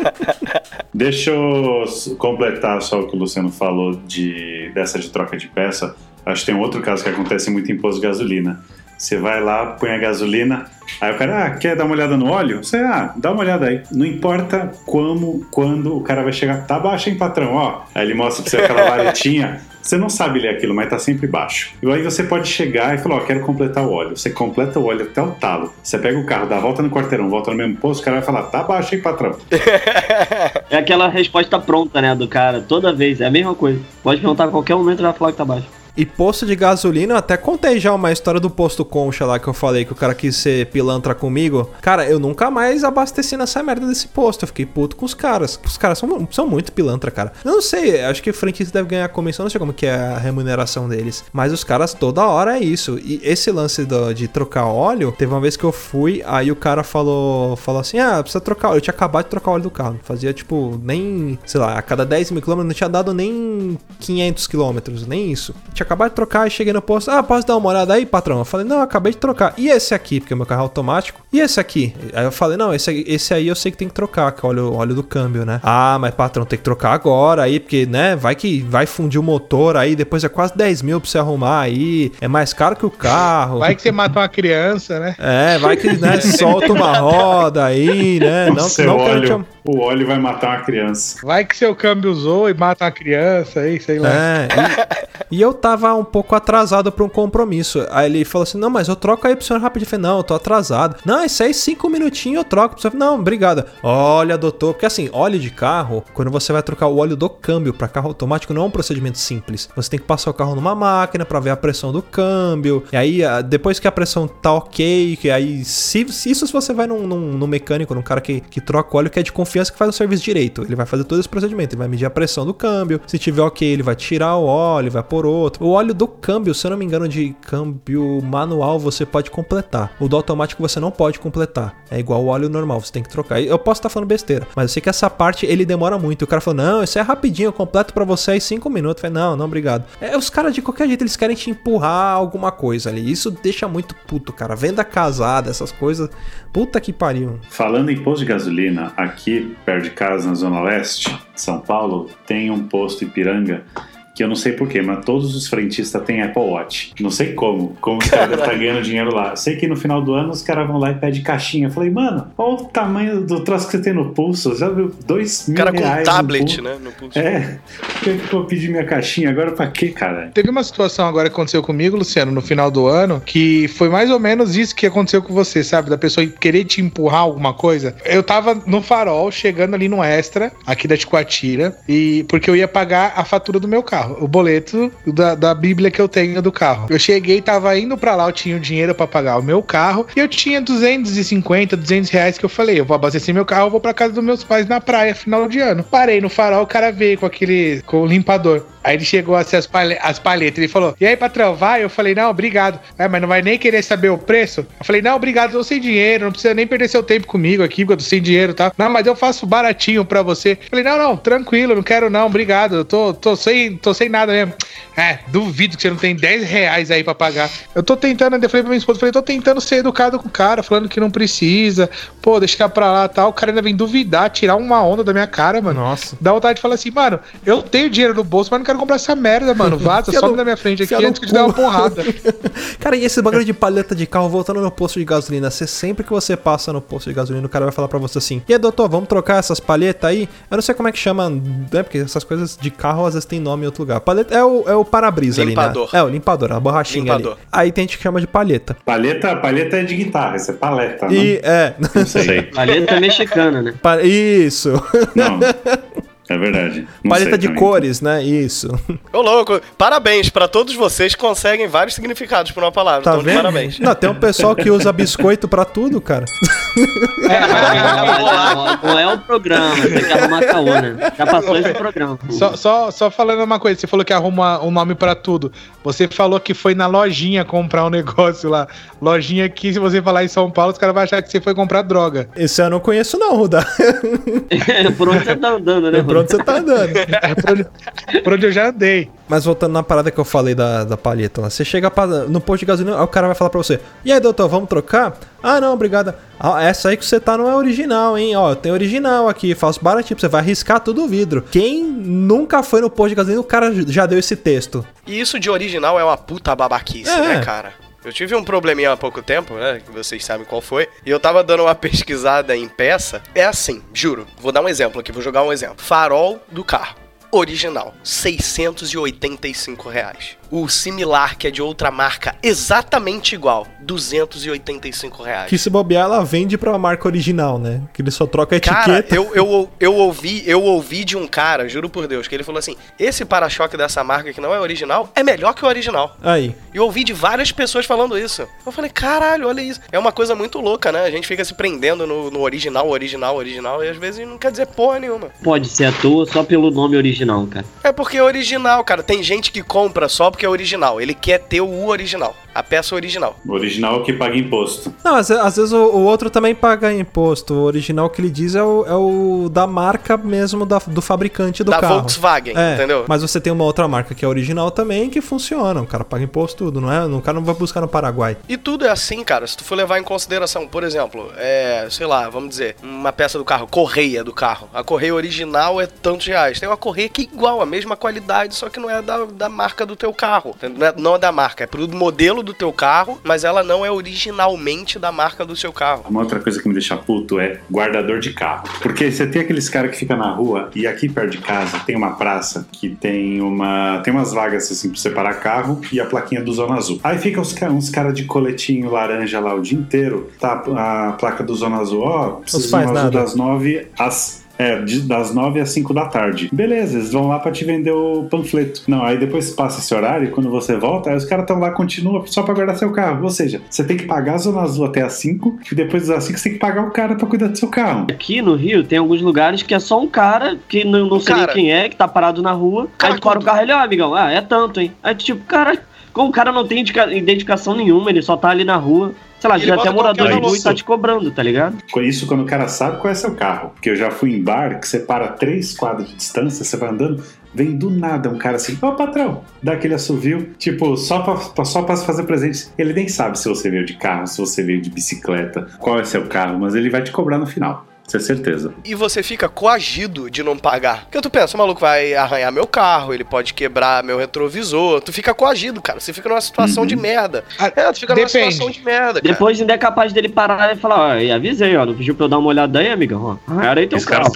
Deixa eu completar só o que o Luciano falou de, dessa de troca de peça. Acho que tem um outro caso que acontece muito em posto de gasolina. Você vai lá, põe a gasolina, aí o cara, ah, quer dar uma olhada no óleo? Você, ah, dá uma olhada aí. Não importa como, quando o cara vai chegar, tá baixo, hein, patrão? Ó, aí ele mostra pra você aquela varetinha. Você não sabe ler aquilo, mas tá sempre baixo. E aí você pode chegar e falar, ó, quero completar o óleo. Você completa o óleo até o talo. Você pega o carro, dá a volta no quarteirão, volta no mesmo posto, o cara vai falar, tá baixo, hein, patrão? É aquela resposta pronta, né, do cara, toda vez, é a mesma coisa. Pode perguntar a qualquer momento, ele vai falar que tá baixo. E posto de gasolina, eu até contei já uma história do posto Concha lá que eu falei que o cara quis ser pilantra comigo. Cara, eu nunca mais abasteci nessa merda desse posto. Eu fiquei puto com os caras. Os caras são, são muito pilantra, cara. Eu não sei, acho que frentista deve ganhar comissão, não sei como que é a remuneração deles. Mas os caras toda hora é isso. E esse lance do- de trocar óleo, teve uma vez que eu fui, aí o cara falou, falou assim: ah, precisa trocar óleo. Eu tinha acabado de trocar óleo do carro. Fazia tipo, nem, sei lá, a cada 10 mil quilômetros não tinha dado nem 500 quilômetros, nem isso. Tinha acabado de trocar e cheguei no posto. Ah, posso dar uma olhada aí, patrão? Eu falei, não, eu acabei de trocar. E esse aqui? Porque o meu carro é automático. E esse aqui? Aí eu falei, não, esse, aí- esse aí eu sei que tem que trocar, que é o óleo, óleo do câmbio, né? Ah, mas patrão, tem que trocar agora aí, porque, né, vai que vai fundir o motor aí, depois é quase 10 mil pra você arrumar aí. É mais caro que o carro. Vai que você mata uma criança, né? É, vai que, né, solta uma roda aí, né? o Não, seu não óleo, te... o óleo vai matar uma criança. Vai que seu câmbio usou e mata uma criança aí, sei lá. É, e, e eu tava um pouco atrasado pra um compromisso. Aí ele falou assim: Não, mas eu troco aí pro senhor rapidinho. Eu falei: Não, eu tô atrasado. Não, isso aí, cinco minutinhos eu troco pro senhor. Não, obrigado. Olha, doutor, porque assim, óleo de carro, quando você vai trocar o óleo do câmbio pra carro automático, não é um procedimento simples. Você tem que passar o carro numa máquina pra ver a pressão do câmbio. E aí, ah, depois que a pressão tá ok, aí, se, se isso se você vai num, num- num mecânico, num cara que, que troca o óleo, que é de confiança que faz o serviço direito. Ele vai fazer todo esse procedimento. Ele vai medir a pressão do câmbio. Se tiver ok, ele vai tirar o óleo, vai pôr outro. O óleo do câmbio, se eu não me engano, de câmbio manual, você pode completar. O do automático você não pode completar. É igual o óleo normal, você tem que trocar. Eu posso estar falando besteira, mas eu sei que essa parte ele demora muito. O cara falou: Não, isso é rapidinho, eu completo pra você em 5 minutos. Eu falei: Não, não, obrigado. É, os caras de qualquer jeito eles querem te empurrar alguma coisa ali. Isso deixa muito puto, cara. Venda casada, essas coisas. Puta que pariu. Falando em posto de gasolina, aqui perto de casa, na Zona Leste São Paulo, tem um posto Ipiranga que eu não sei porquê, mas todos os frentistas têm Apple Watch. Não sei como, como os caras devem estar ganhando dinheiro lá. Sei que no final do ano os caras vão lá e pedem caixinha. Eu falei, mano, olha o tamanho do troço que você tem no pulso. Já viu? Dois mil cara com reais um no tablet, pulso. né? No pulso. É, por que que eu vou pedir minha caixinha agora pra quê, cara? Teve uma situação agora que aconteceu comigo, Luciano, no final do ano, que foi mais ou menos isso que aconteceu com você, sabe? Da pessoa querer te empurrar alguma coisa. Eu tava no farol, chegando ali no extra, aqui da Ticoatira, e porque eu ia pagar a fatura do meu carro, o boleto da, da bíblia que eu tenho do carro. Eu cheguei, tava indo pra lá, eu tinha o dinheiro pra pagar o meu carro, e eu tinha 250, 200 reais que eu falei, eu vou abastecer meu carro, eu vou pra casa dos meus pais na praia, final de ano. Parei no farol, o cara veio com aquele, com o limpador. Aí ele chegou assim, as, as palhetas. Ele falou: E aí, patrão, vai? Eu falei: Não, obrigado. É, mas não vai nem querer saber o preço? Eu falei: Não, obrigado, eu sem dinheiro. Não precisa nem perder seu tempo comigo aqui, porque eu tô sem dinheiro tal. Não, mas eu faço baratinho pra você. Eu falei: Não, não, tranquilo, não quero não, obrigado. Eu tô, tô, sem, tô sem nada mesmo. É, duvido que você não tem 10 reais aí pra pagar. Eu tô tentando, eu falei pra minha esposa: falei, Tô tentando ser educado com o cara, falando que não precisa. Pô, deixa pra lá tal. O cara ainda vem duvidar, tirar uma onda da minha cara, mano. Nossa. Dá vontade de falar assim, mano, eu tenho dinheiro no bolso, mas não quero comprar essa merda, mano. Vaza, some no- da minha frente aqui antes que eu te dar uma porrada. Cara, e esse bagulho de paleta de carro, voltando no posto de gasolina, você sempre que você passa no posto de gasolina, o cara vai falar pra você assim: E aí, doutor, vamos trocar essas palhetas aí? Eu não sei como é que chama, né? Porque essas coisas de carro às vezes tem nome em outro lugar. Paleta é o, é o para-brisa ali, Limpador. né? É, o limpador, a borrachinha Limpador. ali. Aí tem gente que chama de palheta. Paleta, paleta é de guitarra, isso é paleta, E, não? é. Não sei. Paleta mexicana, né? Pa- Isso. Não. É verdade. Não paleta de também. cores, né? Isso. Ô, louco, parabéns pra todos vocês que conseguem vários significados por uma palavra. Tá então, vendo? parabéns. Não, tem um pessoal que usa biscoito pra tudo, cara. É, mas não é o programa, tem que arrumar caô, né? Já passou esse programa. Só, só, só falando uma coisa, você falou que arruma um nome pra tudo. Você falou que foi na lojinha comprar um negócio lá. Lojinha que, se você falar em São Paulo, os caras vão achar que você foi comprar droga. Esse eu não conheço, não, Ruda. Por onde você tá andando, né, Por por onde você tá andando. É por onde, por onde eu já andei. Mas voltando na parada que eu falei da, da palheta lá, você chega pra- no posto de gasolina, aí o cara vai falar pra você: E aí, doutor, vamos trocar? Ah, não, obrigado. Ah, essa aí que você tá não é original, hein? Ó, tem original aqui, faço baratinho, você vai arriscar tudo o vidro. Quem nunca foi no posto de gasolina, o cara já deu esse texto. E isso de original é uma puta babaquice, É. né, cara? Eu tive um probleminha há pouco tempo, né? Que vocês sabem qual foi. E eu tava dando uma pesquisada em peça. É assim, juro. Vou dar um exemplo aqui, vou jogar um exemplo. Farol do carro. Original, 685 reais. O similar, que é de outra marca, exatamente igual, 285 reais. Que se bobear, ela vende pra marca original, né? Que ele só troca a Cara, etiqueta. eu, eu, eu ouvi, eu ouvi de um cara, juro por Deus, que ele falou assim: esse para-choque dessa marca que não é original é melhor que o original. Aí. E eu ouvi de várias pessoas falando isso. Eu falei, caralho, olha isso. É uma coisa muito louca, né? A gente fica se prendendo no, no original, original, original, e às vezes não quer dizer porra nenhuma. Pode ser à toa só pelo nome original, cara. É porque é original, cara. Tem gente que compra só porque é original. Ele quer ter o original, a peça original. O original é o que paga imposto. Não, às, às vezes o, o outro também paga imposto. O original que ele diz é o, é o da marca mesmo da- do fabricante do da carro. Volkswagen, É, entendeu? Mas você tem uma outra marca que é original também que funciona. O cara paga imposto tudo, não é? O cara não vai buscar no Paraguai. E tudo é assim, cara. Se tu for levar em consideração, por exemplo, é, sei lá, vamos dizer, uma peça do carro, correia do carro. A correia original é tantos reais. Tem uma correia que é igual, a mesma qualidade, só que não é da, da marca do teu carro. Não é, não é da marca, é pro modelo do teu carro, mas ela não é originalmente da marca do seu carro. Uma outra coisa que me deixa puto é guardador de carro. Porque você tem aqueles caras que ficam na rua e aqui perto de casa tem uma praça que tem uma tem umas vagas assim pra separar carro e a plaquinha do Zona Azul. Aí fica uns, uns caras de coletinho laranja lá o dia inteiro, tá a placa do Zona Azul, ó, precisa faz do Zona Azul nada. das 9 às é, de- das 9 às 5 da tarde. Beleza, eles vão lá pra te vender o panfleto. Não, aí depois passa esse horário e quando você volta, aí os caras estão lá, continua só pra guardar seu carro. Ou seja, você tem que pagar a zona azul até às 5 e depois das 5 você tem que pagar o cara pra cuidar do seu carro. Aqui no Rio tem alguns lugares que é só um cara que não, não sei cara. nem quem é, que tá parado na rua. Cara, aí tu para o carro e ele, ó, amigão, ah, é tanto, hein? Aí tipo, cara, como o cara não tem indica- identificação nenhuma, ele só tá ali na rua. Sei lá, vezes até morador de rua e tá te cobrando, tá ligado? Com isso, quando o cara sabe qual é seu carro. Porque eu já fui em bar que você para três quadras de distância, você vai andando, vem do nada um cara assim, ô patrão, dá aquele assovio, tipo, só pra, pra- só pra fazer presente. Ele nem sabe se você veio de carro, se você veio de bicicleta, qual é seu carro, mas ele vai te cobrar no final. Isso é certeza. E você fica coagido de não pagar. Porque tu pensa, o maluco vai arranhar meu carro, ele pode quebrar meu retrovisor. Tu fica coagido, cara. Você fica numa situação de merda. Ah, É, tu fica numa depende. situação de merda, cara. Depois ainda é capaz dele parar e falar, ó, e avisei, ó, não pediu pra eu dar uma olhada aí, amigão, ó. Arranharam aí teu Esse carro.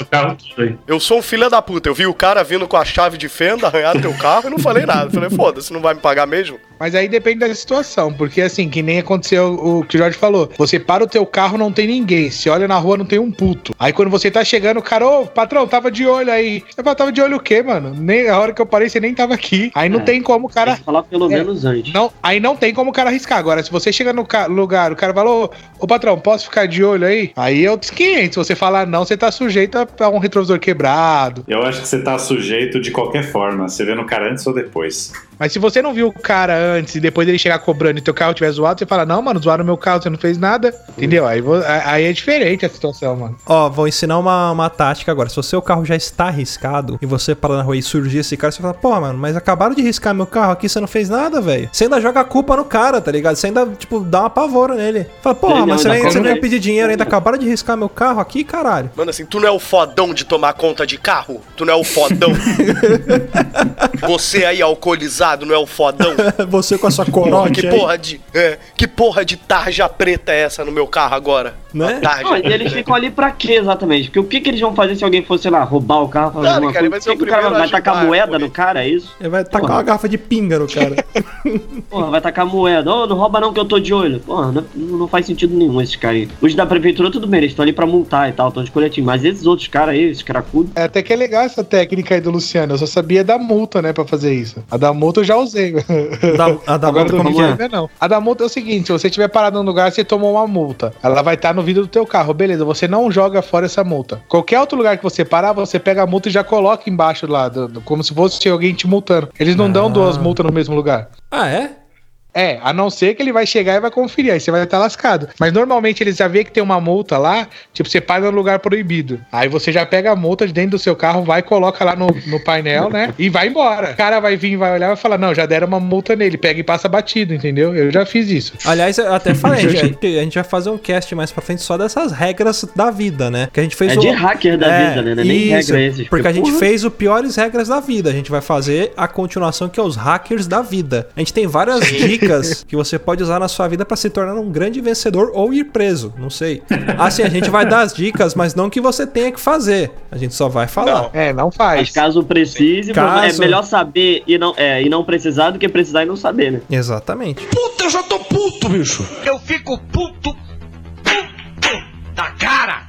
Eu sou um filho da puta. Eu vi o cara vindo com a chave de fenda arranhar teu carro e não falei nada. Falei, foda-se, não vai me pagar mesmo? Mas aí depende da situação, porque assim, que nem aconteceu o que o Jorge falou. Você para o teu carro, não tem ninguém. Se olha na rua, não tem um puto. Aí quando você tá chegando, o cara, ô, patrão, tava de olho aí. Eu falo, tava de olho o quê, mano? Nem a hora que eu parei, você nem tava aqui. Aí não É. tem como o Tem cara. que falar pelo É. menos antes. Não, aí não tem como o cara arriscar. Agora, se você chega no ca- lugar, o cara falou, ô patrão, posso ficar de olho aí? Aí é outros 500. Se você falar não, você tá sujeito a- a um retrovisor quebrado. Eu acho que você tá sujeito de qualquer forma, você vê no cara antes ou depois. Mas se você não viu o cara antes e depois ele chegar cobrando e teu carro tiver zoado, você fala, não, mano, zoaram meu carro, você não fez nada. Entendeu? Aí, aí é diferente a situação, mano. Ó, vou ensinar uma, uma tática agora. Se o seu carro já está arriscado e você parar na rua e surgir esse cara, você fala, pô, mano, mas acabaram de riscar meu carro aqui, você não fez nada, velho. Você ainda joga a culpa no cara, tá ligado? Você ainda, tipo, dá uma pavora nele. Fala, pô, mas você, ainda você não ia pedir dinheiro, ainda acabaram de riscar meu carro aqui, caralho. Mano, assim, tu não é o fodão de tomar conta de carro? Tu não é o fodão? Você aí alcoolizado não é o fodão? você com a sua corote que aí, porra de. É, que porra de tarja preta é essa no meu carro agora? Né? Não, e eles ficam ali pra quê exatamente? Porque o que, que eles vão fazer se alguém fosse, sei lá, roubar o carro, fazer alguma cara, coisa? vai ser o o cara vai tacar moeda no cara, é isso? Ele vai tacar Porra. uma garrafa de pinga no cara. Porra, vai tacar moeda. Ô, não rouba não que eu tô de olho. Porra, não, não faz sentido nenhum esses caras aí. Os da prefeitura, tudo bem, eles estão ali pra multar e tal, estão de coletinho. Mas esses outros caras aí, esses cracudos, É até que é legal essa técnica aí do Luciano. Eu só sabia da multa, né, pra fazer isso. A da multa eu já usei. Da- a da Agora multa do como é? não. A da multa é o seguinte: se você estiver parado num lugar, você tomou uma multa. Ela vai estar no vidro do teu carro. Beleza, você não joga fora essa multa. Qualquer outro lugar que você parar, você pega a multa e já coloca embaixo lá, do- do- como se fosse alguém te multando. Eles não Ah. dão duas multas no mesmo lugar. Ah, é? É, a não ser que ele vai chegar e vai conferir, aí você vai estar lascado. Mas normalmente eles já vê que tem uma multa lá, tipo, você paga no lugar proibido. Aí você já pega a multa de dentro do seu carro, vai, coloca lá no, no painel, né? E vai embora. O cara vai vir, vai olhar e vai falar: não, já deram uma multa nele, pega e passa batido, entendeu? Eu já fiz isso. Aliás, eu até falei, gente, a gente vai fazer um cast mais pra frente só dessas regras da vida, né? Que a gente fez É o... de hacker da vida, né? Não é nem isso, regra esses. Porque a gente porra, fez o piores regras da vida. A gente vai fazer a continuação que é os hackers da vida. A gente tem várias dicas que você pode usar na sua vida pra se tornar um grande vencedor ou ir preso, não sei. Assim, a gente vai dar as dicas, mas não que você tenha que fazer. A gente só vai falar. Não. É, não Mas faz. caso precise, Caso- é melhor saber e não, é, e não precisar do que precisar e não saber, né? Exatamente. Puta, eu já tô puto, bicho. Eu fico puto, puto da cara.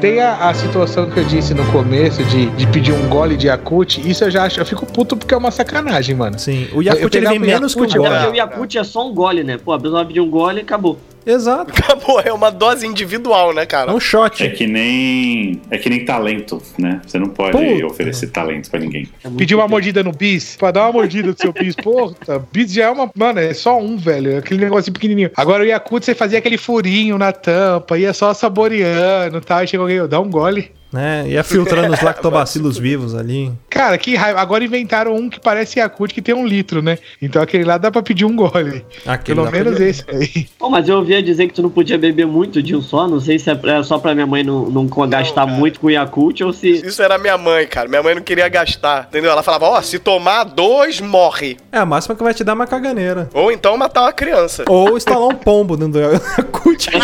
Tem a, a situação que eu disse no começo de, de pedir um gole de Yakut, isso eu já acho, eu fico puto porque é uma sacanagem, mano. Sim. O Eu Yakut ele vem o menos que Yakult, gole. O Yakut é só um gole, né? Pô, a pessoa vai pedir um gole e acabou. Exato. Acabou, é uma dose individual, né, É cara? um shot. É que nem é que nem talento, né? Você não pode Puta. oferecer talento pra ninguém. É Pedir uma mordida no bis, pra dar uma mordida do seu bis. Porra, bis já é uma. Mano, é só um, velho. Aquele negocinho pequenininho. Agora o Yakut, você fazia aquele furinho na tampa, ia só saboreando e tal. E chegou alguém, dá um gole. Né? Ia filtrando os lactobacilos vivos ali. Cara, que raiva. Agora inventaram um que parece Yakut que tem um litro, né? Então aquele lá dá pra pedir um gole. Aquele Pelo pra menos pedir. esse aí. Pô, mas eu ouvia dizer que tu não podia beber muito de um só. Não sei se é é só pra minha mãe não, não gastar cara. muito com o Yakult ou se. Isso era minha mãe, cara. Minha mãe não queria gastar, entendeu? Ela falava, ó, se tomar dois, morre. É a máxima que vai te dar uma caganeira. Ou então matar uma criança. Ou instalar um pombo dentro do Yakut.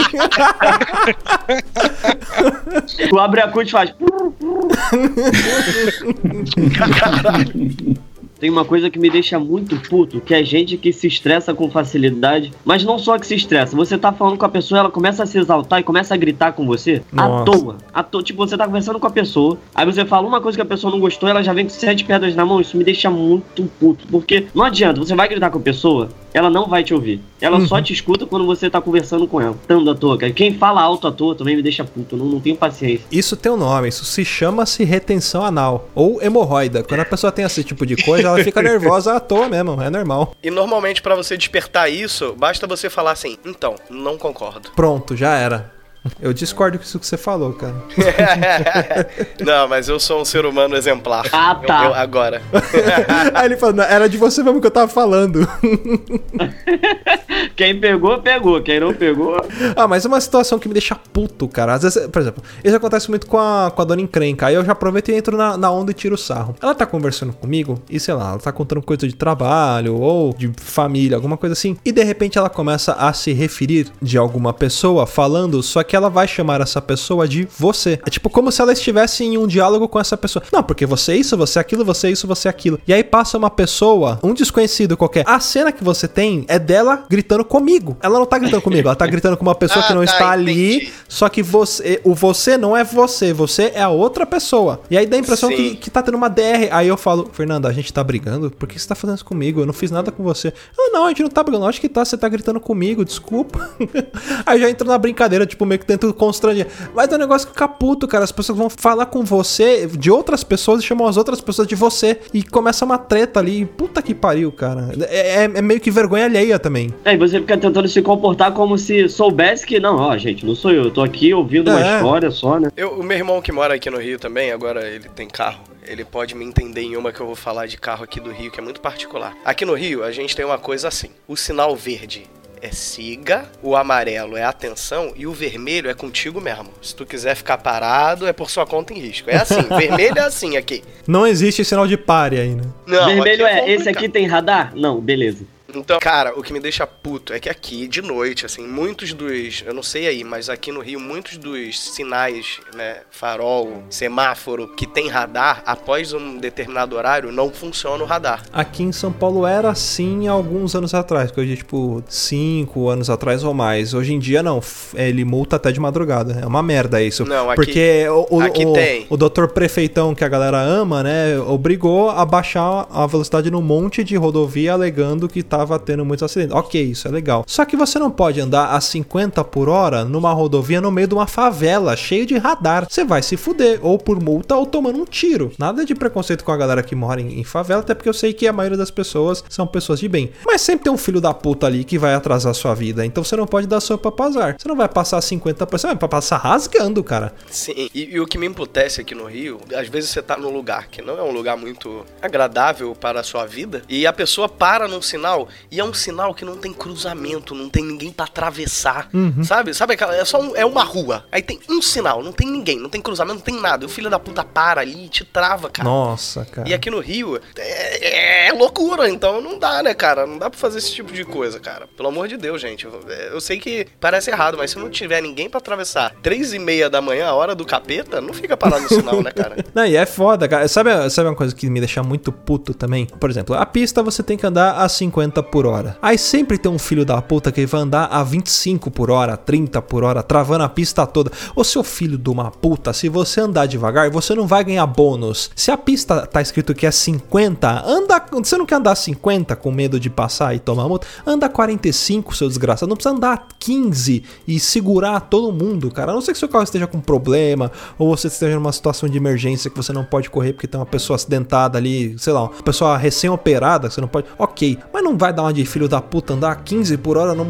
Tu abre Yakult e faz. Tem uma coisa que me deixa muito puto, que é gente que se estressa com facilidade, mas não só que se estressa. Você tá falando com a pessoa, ela começa a se exaltar e começa a gritar com você à Nossa. toa. À toa. Tipo, você tá conversando com a pessoa, aí você fala uma coisa que a pessoa não gostou, ela já vem com sete pedras na mão. Isso me deixa muito puto. Porque não adianta, você vai gritar com a pessoa, ela não vai te ouvir. Ela só te escuta quando você tá conversando com ela. Tanto à toa, cara. Quem fala alto à toa também me deixa puto. Não, não tenho paciência. Isso tem um nome, isso se chama-se retenção anal. Ou hemorroida. Quando a pessoa tem esse tipo de coisa, ela fica nervosa à toa mesmo, é normal. E normalmente, pra você despertar isso, basta você falar assim, então, não concordo. Pronto, já era. Eu discordo com isso que você falou, cara. não, mas eu sou um ser humano exemplar. Ah, tá. Eu- eu- agora. Aí ele falou, "Não, era de você mesmo que eu tava falando. Quem pegou, pegou. Quem não pegou. ah, mas é uma situação que me deixa puto, cara. Às vezes, por exemplo, isso acontece muito com a, com a dona encrenca. Aí eu já aproveito e entro na, na onda e tiro o sarro. Ela tá conversando comigo e, sei lá, ela tá contando coisa de trabalho ou de família, alguma coisa assim. E de repente ela começa a se referir de alguma pessoa falando, só que ela vai chamar essa pessoa de você. É tipo como se ela estivesse em um diálogo com essa pessoa. Não, porque você é isso, você é aquilo, você é isso, você é aquilo. E aí passa uma pessoa, um desconhecido qualquer. A cena que você tem é dela gritando comigo. Ela não tá gritando comigo, ela tá gritando com uma pessoa Ah, que não tá, está ali. entendi. Só que você, o você não é você, você é a outra pessoa. E aí dá a impressão Sim. que, que tá tendo uma DR. Aí eu falo, Fernanda, a gente tá brigando? Por que você tá fazendo isso comigo? Eu não fiz nada com você. Ah, não, a gente não tá brigando. Acho que tá, você tá gritando comigo, desculpa. aí já entra na brincadeira, tipo, meio que tento constranger. Mas é um negócio que fica puto, cara. As pessoas vão falar com você de outras pessoas e chamam as outras pessoas de você. E começa uma treta ali. Puta que pariu, cara. É, é- é meio que vergonha alheia também. Aí você fica tentando se comportar como se soubesse que, não, ó, gente, não sou eu. Eu tô aqui ouvindo uma É. história só, né? Eu, o meu irmão que mora aqui no Rio também, agora ele tem carro. Ele pode me entender em uma que eu vou falar de carro aqui do Rio, que é muito particular. Aqui no Rio, a gente tem uma coisa assim: o sinal verde é siga, o amarelo é atenção e o vermelho é contigo mesmo. Se tu quiser ficar parado, é por sua conta em risco. É assim, vermelho é assim aqui. Não existe sinal de pare aí, né? Não, Vermelho aqui é, esse aqui tem radar? Não, beleza. Então, cara, o que me deixa puto é que aqui, de noite, assim, muitos dos. Eu não sei aí, mas aqui no Rio, muitos dos sinais, né? Farol, semáforo, que tem radar, após um determinado horário, não funciona o radar. Aqui em São Paulo era assim há alguns anos atrás, coisa de tipo 5 anos atrás ou mais. Hoje em dia não, ele multa até de madrugada. É uma merda isso. Não, aqui- Porque o, o, aqui o, tem. o doutor prefeitão que a galera ama, né, obrigou a baixar a velocidade no monte de rodovia alegando que tá tava tendo muitos acidentes. Ok, isso é legal. Só que você não pode andar a 50 por hora numa rodovia no meio de uma favela, cheio de radar. Você vai se fuder, ou por multa ou tomando um tiro. Nada de preconceito com a galera que mora em, em favela, até porque eu sei que a maioria das pessoas são pessoas de bem. Mas sempre tem um filho da puta ali que vai atrasar sua vida. Então você não pode dar sopa pra azar. Você não vai passar 50 por cima, vai passar rasgando, cara. Sim, e, e o que me emputece aqui no Rio, às vezes você tá num lugar que não é um lugar muito agradável para a sua vida, e a pessoa para num sinal, e é um sinal que não tem cruzamento, não tem ninguém pra atravessar, sabe? Sabe aquela, é só um- é uma rua, aí tem um sinal, não tem ninguém, não tem cruzamento, não tem nada, e o filho da puta para ali e te trava, cara. Nossa, cara. E aqui no Rio é, é loucura, então não dá, né, cara? Não dá pra fazer esse tipo de coisa, cara. Pelo amor de Deus, gente. Eu, sei que parece errado, mas se não tiver ninguém pra atravessar três e meia da manhã, a hora do capeta, não fica parado no sinal, né, cara? Não, e é foda, cara. Sabe, sabe uma coisa que me deixa muito puto também? Por exemplo, a pista você tem que andar a 50 por hora. Aí sempre tem um filho da puta que vai andar a 25 por hora, 30 por hora, travando a pista toda. Ô seu filho de uma puta, se você andar devagar, você não vai ganhar bônus. Se a pista tá escrito que é 50, anda. Você não quer andar 50 com medo de passar e tomar multa? Anda 45, seu desgraçado. Não precisa andar 15 e segurar todo mundo, cara. A não ser que seu carro esteja com problema, ou você esteja numa situação de emergência que você não pode correr porque tem uma pessoa acidentada ali, sei lá, uma pessoa recém-operada, que você não pode. Ok, mas não vai dar uma de filho da puta andar 15 por hora num-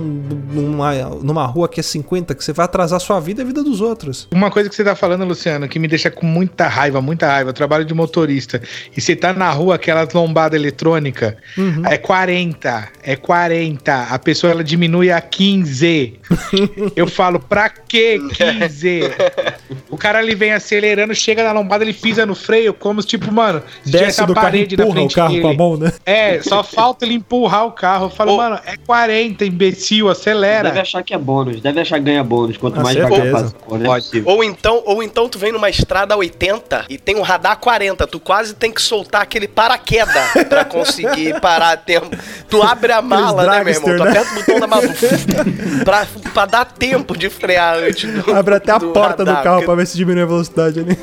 numa, numa rua que é 50, que você vai atrasar sua vida e a vida dos outros. Uma coisa que você tá falando, Luciano, que me deixa com muita raiva, muita raiva. Eu trabalho de motorista. E você tá na rua, aquela lombada eletrônica, é 40, é 40. A pessoa ela diminui a 15. Eu falo, pra que 15? O cara ele vem acelerando, chega na lombada, ele pisa no freio, como se, tipo, mano, Desce carro e parede na empurra o frente carro com a dele. mão, né? É, só falta ele empurrar o carro. Eu falo, Ô. mano, é 40, imbecil, acelera. Deve achar que é bônus, deve achar que ganha bônus. Quanto Ah, mais certeza. devagar não é. Ou então, ou então tu vem numa estrada 80 e tem um radar 40, tu quase tem que soltar aquele paraquedas pra conseguir parar a tempo. Tu abre a mala, né, meu irmão? Tu né? aperta o botão da mala pra, pra dar tempo de frear antes do, Abre até a do porta do radar, carro porque- pra ver se diminui a velocidade ali.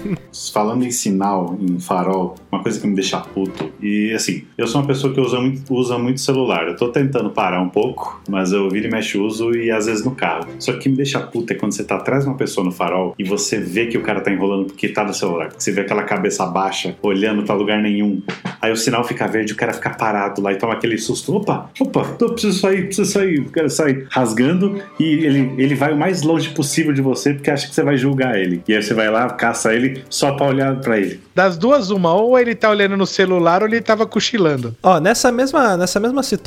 Falando em sinal, em farol, uma coisa que me deixa puto. E assim, eu sou uma pessoa que usa muito, usa muito celular. Eu tô tentando parar um pouco, mas eu viro e mexe uso e às vezes no carro. Só que o que me deixa puto é quando você tá atrás de uma pessoa no farol e você vê que o cara tá enrolando porque tá no celular. Você vê aquela cabeça baixa, olhando pra lugar nenhum. Aí o sinal fica verde, o cara fica parado lá e toma aquele susto. Opa, opa, tô, preciso sair, preciso sair. O cara sai rasgando e ele, ele vai o mais longe possível de você porque acha que você vai julgar ele. E aí você vai lá, caça ele só pra olhar pra ele. Das duas, uma, ou ele tá olhando no celular ou ele tava cochilando. Ó, nessa mesma, nessa mesma situação,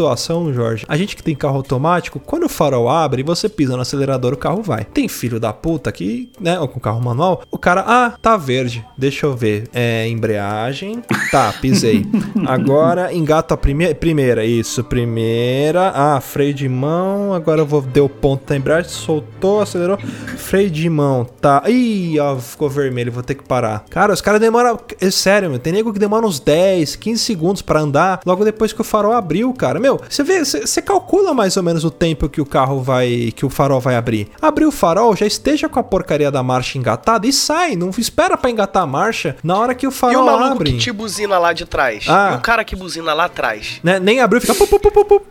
Jorge, a gente que tem carro automático, quando o farol abre você pisa no acelerador, o carro vai. Tem filho da puta que, né, ou com carro manual, o cara, ah, tá verde, deixa eu ver, é embreagem, tá, pisei. Agora engato a primeira, primeira, isso, primeira, ah, freio de mão, agora eu vou, deu ponto da embreagem, soltou, acelerou, freio de mão, tá, ih, ó, ficou vermelho, vou ter que parar. Cara, os caras demoram, é sério, meu, tem nego que demora uns 10, 15 segundos pra andar, logo depois que o farol abriu, cara. Meu, você vê, você calcula mais ou menos o tempo que o carro vai, que o farol vai abrir. Abriu o farol, já esteja com a porcaria da marcha engatada e sai, não espera pra engatar a marcha na hora que o E farol o maluco abre. que te buzina lá de trás? Ah. E o cara que buzina lá atrás? Né, Nem abriu, fica pu, pu, pu, pu, pu.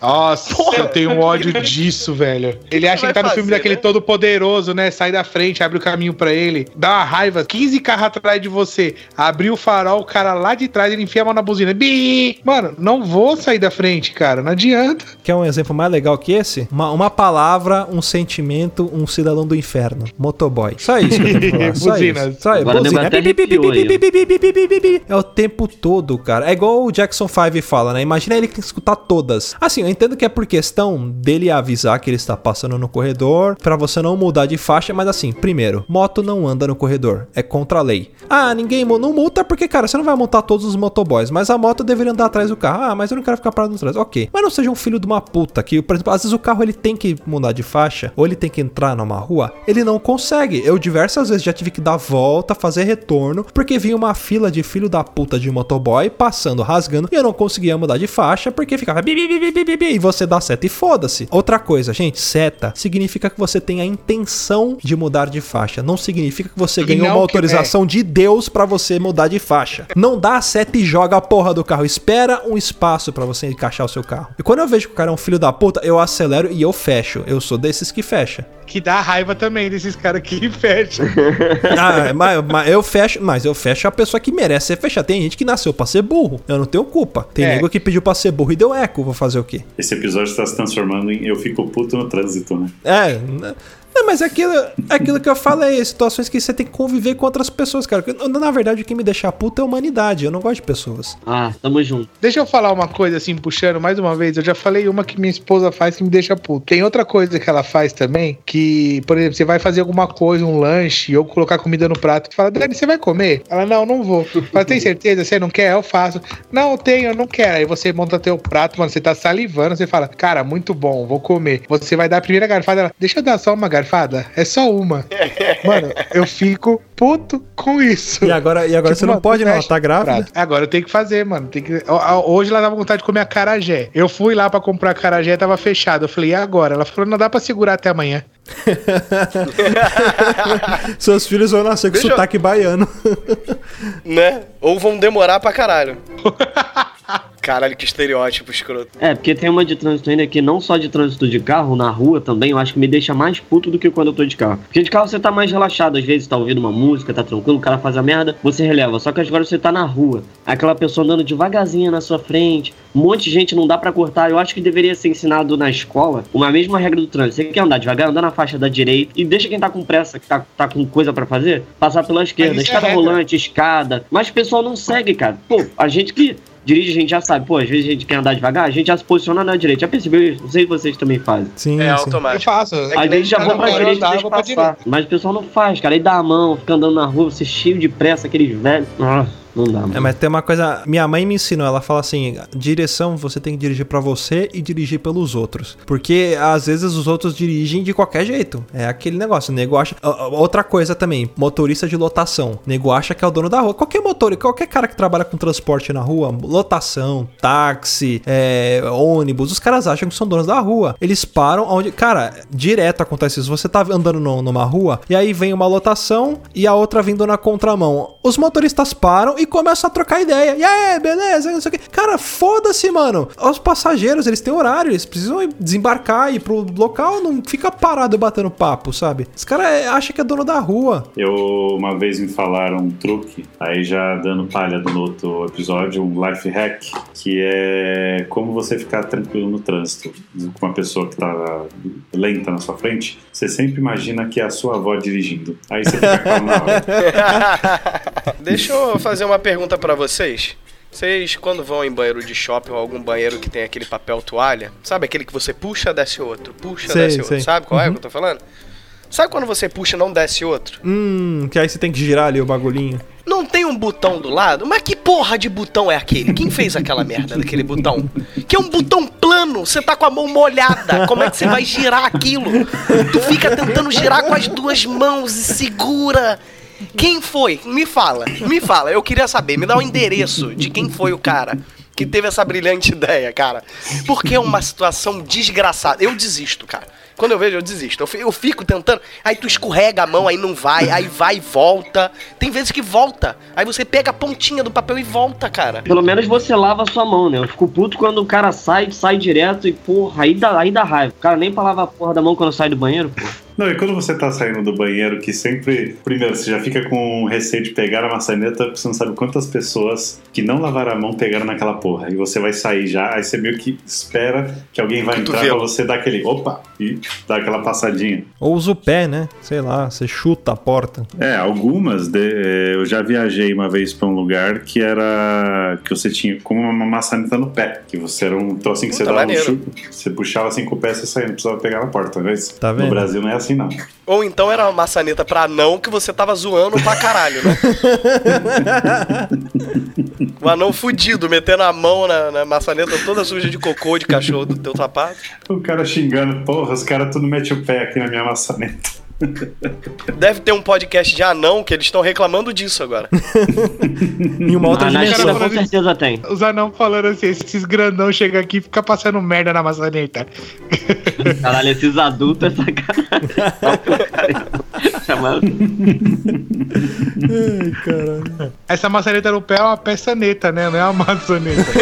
Nossa, eu tenho ódio disso, velho. Ele acha que tá no filme fazer, daquele né? todo poderoso, né? Sai da frente, abre o caminho pra ele. Dá uma raiva. 15 carros atrás de você. Abriu o farol, o cara lá de trás, ele enfia a mão na buzina. Bi! Mano, não vou sair da frente, cara. Não adianta. Quer um exemplo mais legal que esse? Uma, uma palavra, um sentimento, um cidadão do inferno. Motoboy. Só isso que eu tenho falar. Só isso. Só Buzina. É o tempo todo, cara. É igual o Jackson 5 fala, né? Imagina ele que escutar todas. Assim, eu entendo que é por questão dele avisar que ele está passando no corredor, pra você não mudar de faixa, mas assim, primeiro, moto não anda no corredor. É contra a lei. Ah, ninguém não multa porque, cara, você não vai multar todos os motoboys, mas a moto deveria andar atrás do carro. Ah, mas eu não quero ficar parado atrás. Ok. Mas não seja um filho de uma puta que, por exemplo, às vezes o carro ele tem que mudar de faixa, ou ele tem que entrar numa rua, ele não consegue. Eu diversas vezes já tive que dar volta, fazer retorno, porque vinha uma fila de filho da puta de motoboy passando rasgando e eu não conseguia mudar de faixa porque ficava bi, bi, bi, bi, bi, bi, e você dá seta e foda-se. Outra coisa, gente, seta significa que você tem a intenção de mudar de faixa. Não significa que você ganhou uma autorização de Deus pra você mudar de faixa. Não dá a seta e joga a porra do carro. Espera um espaço pra você encaixar o seu carro. E quando eu vejo que o cara é um filho da puta, eu acelero e eu fecho. Eu sou desses que fecha. Que dá raiva também desses caras que fecham. Ah, mas, mas eu fecho, mas eu fecho a pessoa que merece ser fechada. Tem gente que nasceu pra ser burro. Eu não tenho culpa. Tem É. nego que pediu pra ser burro e deu eco. Vou fazer o quê? Esse episódio está se transformando em Eu Fico Puto no Trânsito, né? É. né? É, mas é aquilo, é aquilo que eu falei, situações que você tem que conviver com outras pessoas, cara. Na verdade, o que me deixa puto é a humanidade. Eu não gosto de pessoas. Ah, tamo junto. Deixa eu falar uma coisa assim, puxando mais uma vez. Eu já falei uma que minha esposa faz que me deixa puto. Tem outra coisa que ela faz também, que, por exemplo, você vai fazer alguma coisa, um lanche, e eu colocar comida no prato. Fala, Dani, você vai comer? Ela, não, não vou. Fala, tem certeza? Você não quer? Eu faço. Não, eu tenho, eu não quero. Aí você monta teu prato, mano, você tá salivando, você fala, cara, muito bom, vou comer. Você vai dar a primeira garfada, ela, deixa eu dar só uma garfada? É só uma. Mano, eu fico puto com isso. E agora, e agora Tipo, você não pode, não. Ela tá grávida. prato. Agora eu tenho que fazer, mano. Tem que... Hoje ela tava com vontade de comer acarajé. Eu fui lá pra comprar acarajé, tava fechado. Eu falei, e agora? Ela falou, não dá pra segurar até amanhã. Seus filhos vão nascer com Deixa eu- sotaque baiano. né? Ou vão demorar pra caralho. Caralho, que estereótipo escroto. É, porque tem uma de trânsito ainda que não só de trânsito de carro, na rua também, eu acho que me deixa mais puto do que quando eu tô de carro. Porque de carro você tá mais relaxado, às vezes tá ouvindo uma música, tá tranquilo, o cara faz a merda, você releva. Só que agora você tá na rua, aquela pessoa andando devagarzinho na sua frente, um monte de gente não dá pra cortar. Eu acho que deveria ser ensinado na escola uma mesma regra do trânsito. Você quer andar devagar, anda na faixa da direita e deixa quem tá com pressa, que tá, tá com coisa pra fazer, passar pela esquerda. é Escada regra. rolante, escada. Mas o pessoal não segue, cara. Pô, a gente que dirige, a gente já sabe. Pô, às vezes a gente quer andar devagar, a gente já se posiciona na direita. Já percebeu isso? Não sei se vocês também fazem. Sim, É sim. Eu automático. faço. É Às nem vezes já vou pra eu direita e andava, deixa eu passar. direita. Mas o pessoal não faz, cara. Aí dá a mão, fica andando na rua, você cheio de pressa, aqueles velhos. Ah, não dá, mano. É, mas tem uma coisa. Minha mãe me ensinou, ela fala assim: direção você tem que dirigir pra você e dirigir pelos outros. Porque às vezes os outros dirigem de qualquer jeito. É aquele negócio. O nego acha. Outra coisa também, motorista de lotação. O nego acha que é o dono da rua. Qualquer motor, qualquer cara que trabalha com transporte na rua, lotação, táxi, é, ônibus, os caras acham que são donos da rua. Eles param onde. Cara, direto acontece isso. Você tá andando no- numa rua e aí vem uma lotação e a outra vindo na contramão. Os motoristas param e começam a trocar ideia. E aí, beleza, não sei o que. Cara, foda-se, mano. Os passageiros, eles têm horário, eles precisam desembarcar e ir pro local, não fica parado batendo papo, sabe? Os caras acham que é dono da rua. Eu, uma vez me falaram um truque, aí já dando palha do outro episódio, um life hack, que é como você ficar tranquilo no trânsito. Com uma pessoa que tá lenta na sua frente, você sempre imagina que é a sua avó dirigindo. Aí você fica calmo na hora. Deixa eu fazer uma pergunta pra vocês. Vocês, quando vão em banheiro de shopping ou algum banheiro que tem aquele papel toalha, sabe aquele que você puxa, desce outro, puxa, Sei, desce outro, sei. sabe qual é que eu tô falando? Sabe quando você puxa e não desce outro? Hum, que aí você tem que girar ali o bagulhinho. Não tem um botão do lado? Mas que porra de botão é aquele? Quem fez aquela merda daquele botão? Que é um botão plano, você tá com a mão molhada. Como é que você vai girar aquilo? Tu fica tentando girar com as duas mãos e segura. Quem foi? Me fala, me fala. Eu queria saber, me dá o endereço de quem foi o cara que teve essa brilhante ideia, cara. Porque é uma situação desgraçada. Eu desisto, cara. Quando eu vejo, eu desisto. Eu fi- Eu fico tentando. Aí tu escorrega a mão, aí não vai. Aí vai e volta. Tem vezes que volta. Aí você pega a pontinha do papel e volta, cara. Pelo menos você lava a sua mão, né? Eu fico puto quando o cara sai, sai direto e, porra, aí dá, aí dá raiva. O cara nem pra lavar a porra da mão quando sai do banheiro, pô. Não, e quando você tá saindo do banheiro, que sempre. Primeiro, você já fica com receio de pegar a maçaneta, porque você não sabe quantas pessoas que não lavaram a mão pegaram naquela porra. E você vai sair já, aí você meio que espera que alguém vai entrar pra você dar aquele opa e dar aquela passadinha. Ou usa o pé, né? Sei lá, você chuta a porta. É, algumas. de- é, eu já viajei uma vez pra um lugar que era. que você tinha como uma maçaneta no pé. Que você era um trocinho que você Puta, dava um chute, você puxava assim com o pé, você saía, não precisava pegar na porta, mas Tá vendo? no Brasil não é assim não. Ou então era uma maçaneta pra não que você tava zoando pra caralho, né? o anão fudido, metendo a mão na, na maçaneta toda suja de cocô de cachorro do teu sapato. O cara xingando, porra, os caras tudo metem o pé aqui na minha maçaneta. Deve ter um podcast de anão que eles estão reclamando disso agora. Em uma outra Ah, dimensão. com certeza tem. Os anão falando assim, esses grandão chegam aqui e ficam passando merda na maçaneta. Caralho, esses adultos é sacanagem. Chamando. Ai, caralho. Essa maçaneta no pé é uma peçaneta, né? Não é uma maçaneta.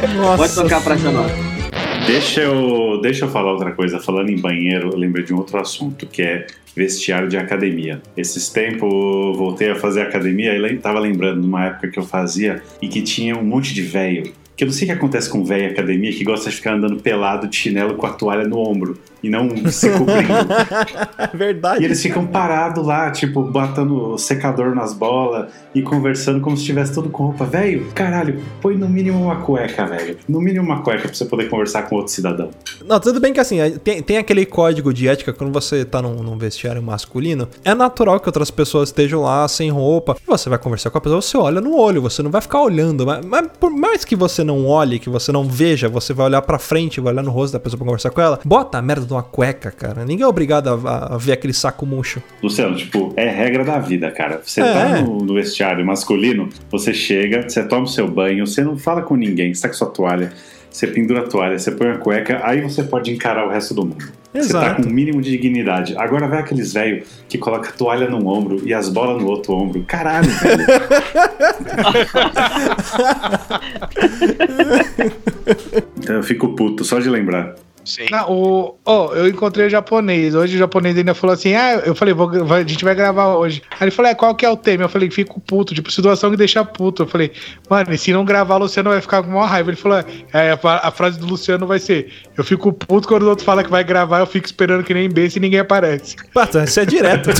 Pode Nossa. tocar pra essa nota. Deixa eu, deixa eu falar outra coisa. Falando em banheiro, eu lembrei de um outro assunto, que é vestiário de academia. Esses tempos voltei a fazer academia e tava lembrando de uma época que eu fazia e que tinha um monte de velho. Que eu não sei o que acontece com velho em academia que gosta de ficar andando pelado de chinelo com a toalha no ombro e não se cobrindo. É E verdade. eles ficam parados lá, tipo, batendo secador nas bolas e conversando como se estivesse tudo com roupa. Velho, caralho, põe no mínimo uma cueca, velho. No mínimo uma cueca pra você poder conversar com outro cidadão. Não, tudo bem que assim, tem, tem aquele código de ética quando você tá num, num vestiário masculino. É natural que outras pessoas estejam lá sem roupa. Você vai conversar com a pessoa, você olha no olho, você não vai ficar olhando. Mas, mas por mais que você não olhe, que você não veja, você vai olhar pra frente, vai olhar no rosto da pessoa pra conversar com ela. Bota a merda de uma cueca, cara. Ninguém é obrigado a, a- ver aquele saco murcho. Luciano, tipo, é regra da vida, cara. Você É. tá no, no vestiário masculino, você chega, você toma o seu banho, você não fala com ninguém, você tá com sua toalha, você pendura a toalha, você põe a cueca, aí você pode encarar o resto do mundo. Você tá Exato. com o mínimo de dignidade. Agora vai aqueles velho que coloca a toalha num ombro e as bolas no outro ombro. Caralho, velho. então eu fico puto só de lembrar. Sim. Não, o, ó, eu encontrei o japonês. Hoje o japonês ainda falou assim: Ah, eu falei, vou, vai- a gente vai gravar hoje. Aí ele falou: É, qual que é o tema? Eu falei: Fico puto, tipo, situação que deixa puto. Eu falei: Mano, e se não gravar, o Luciano vai ficar com uma raiva. Ele falou: É, a, a frase do Luciano vai ser: Eu fico puto quando o outro fala que vai gravar, eu fico esperando que nem besta e ninguém aparece. Pato, isso é direto.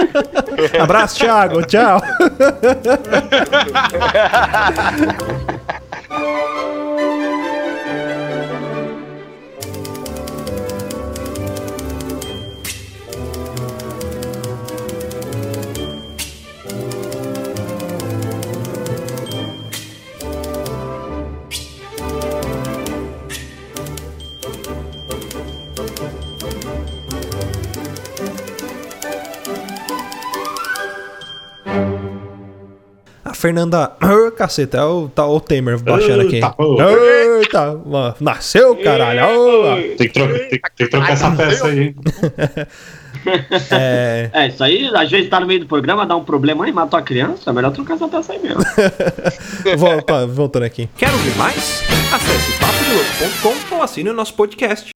Abraço, Thiago. Tchau. Fernanda. Ah, Caceta, é o, tá o Temer baixando aqui. Eita, pô. Eita, mano, nasceu, caralho. Tem que, trocar, tem, tem que trocar essa peça aí? É, É, isso aí, às vezes tá no meio do programa, dá um problema aí, matou a criança, é melhor trocar essa peça aí mesmo. volta, voltando aqui. Quer ouvir mais? Acesse papodelouco.com ou assine o nosso podcast.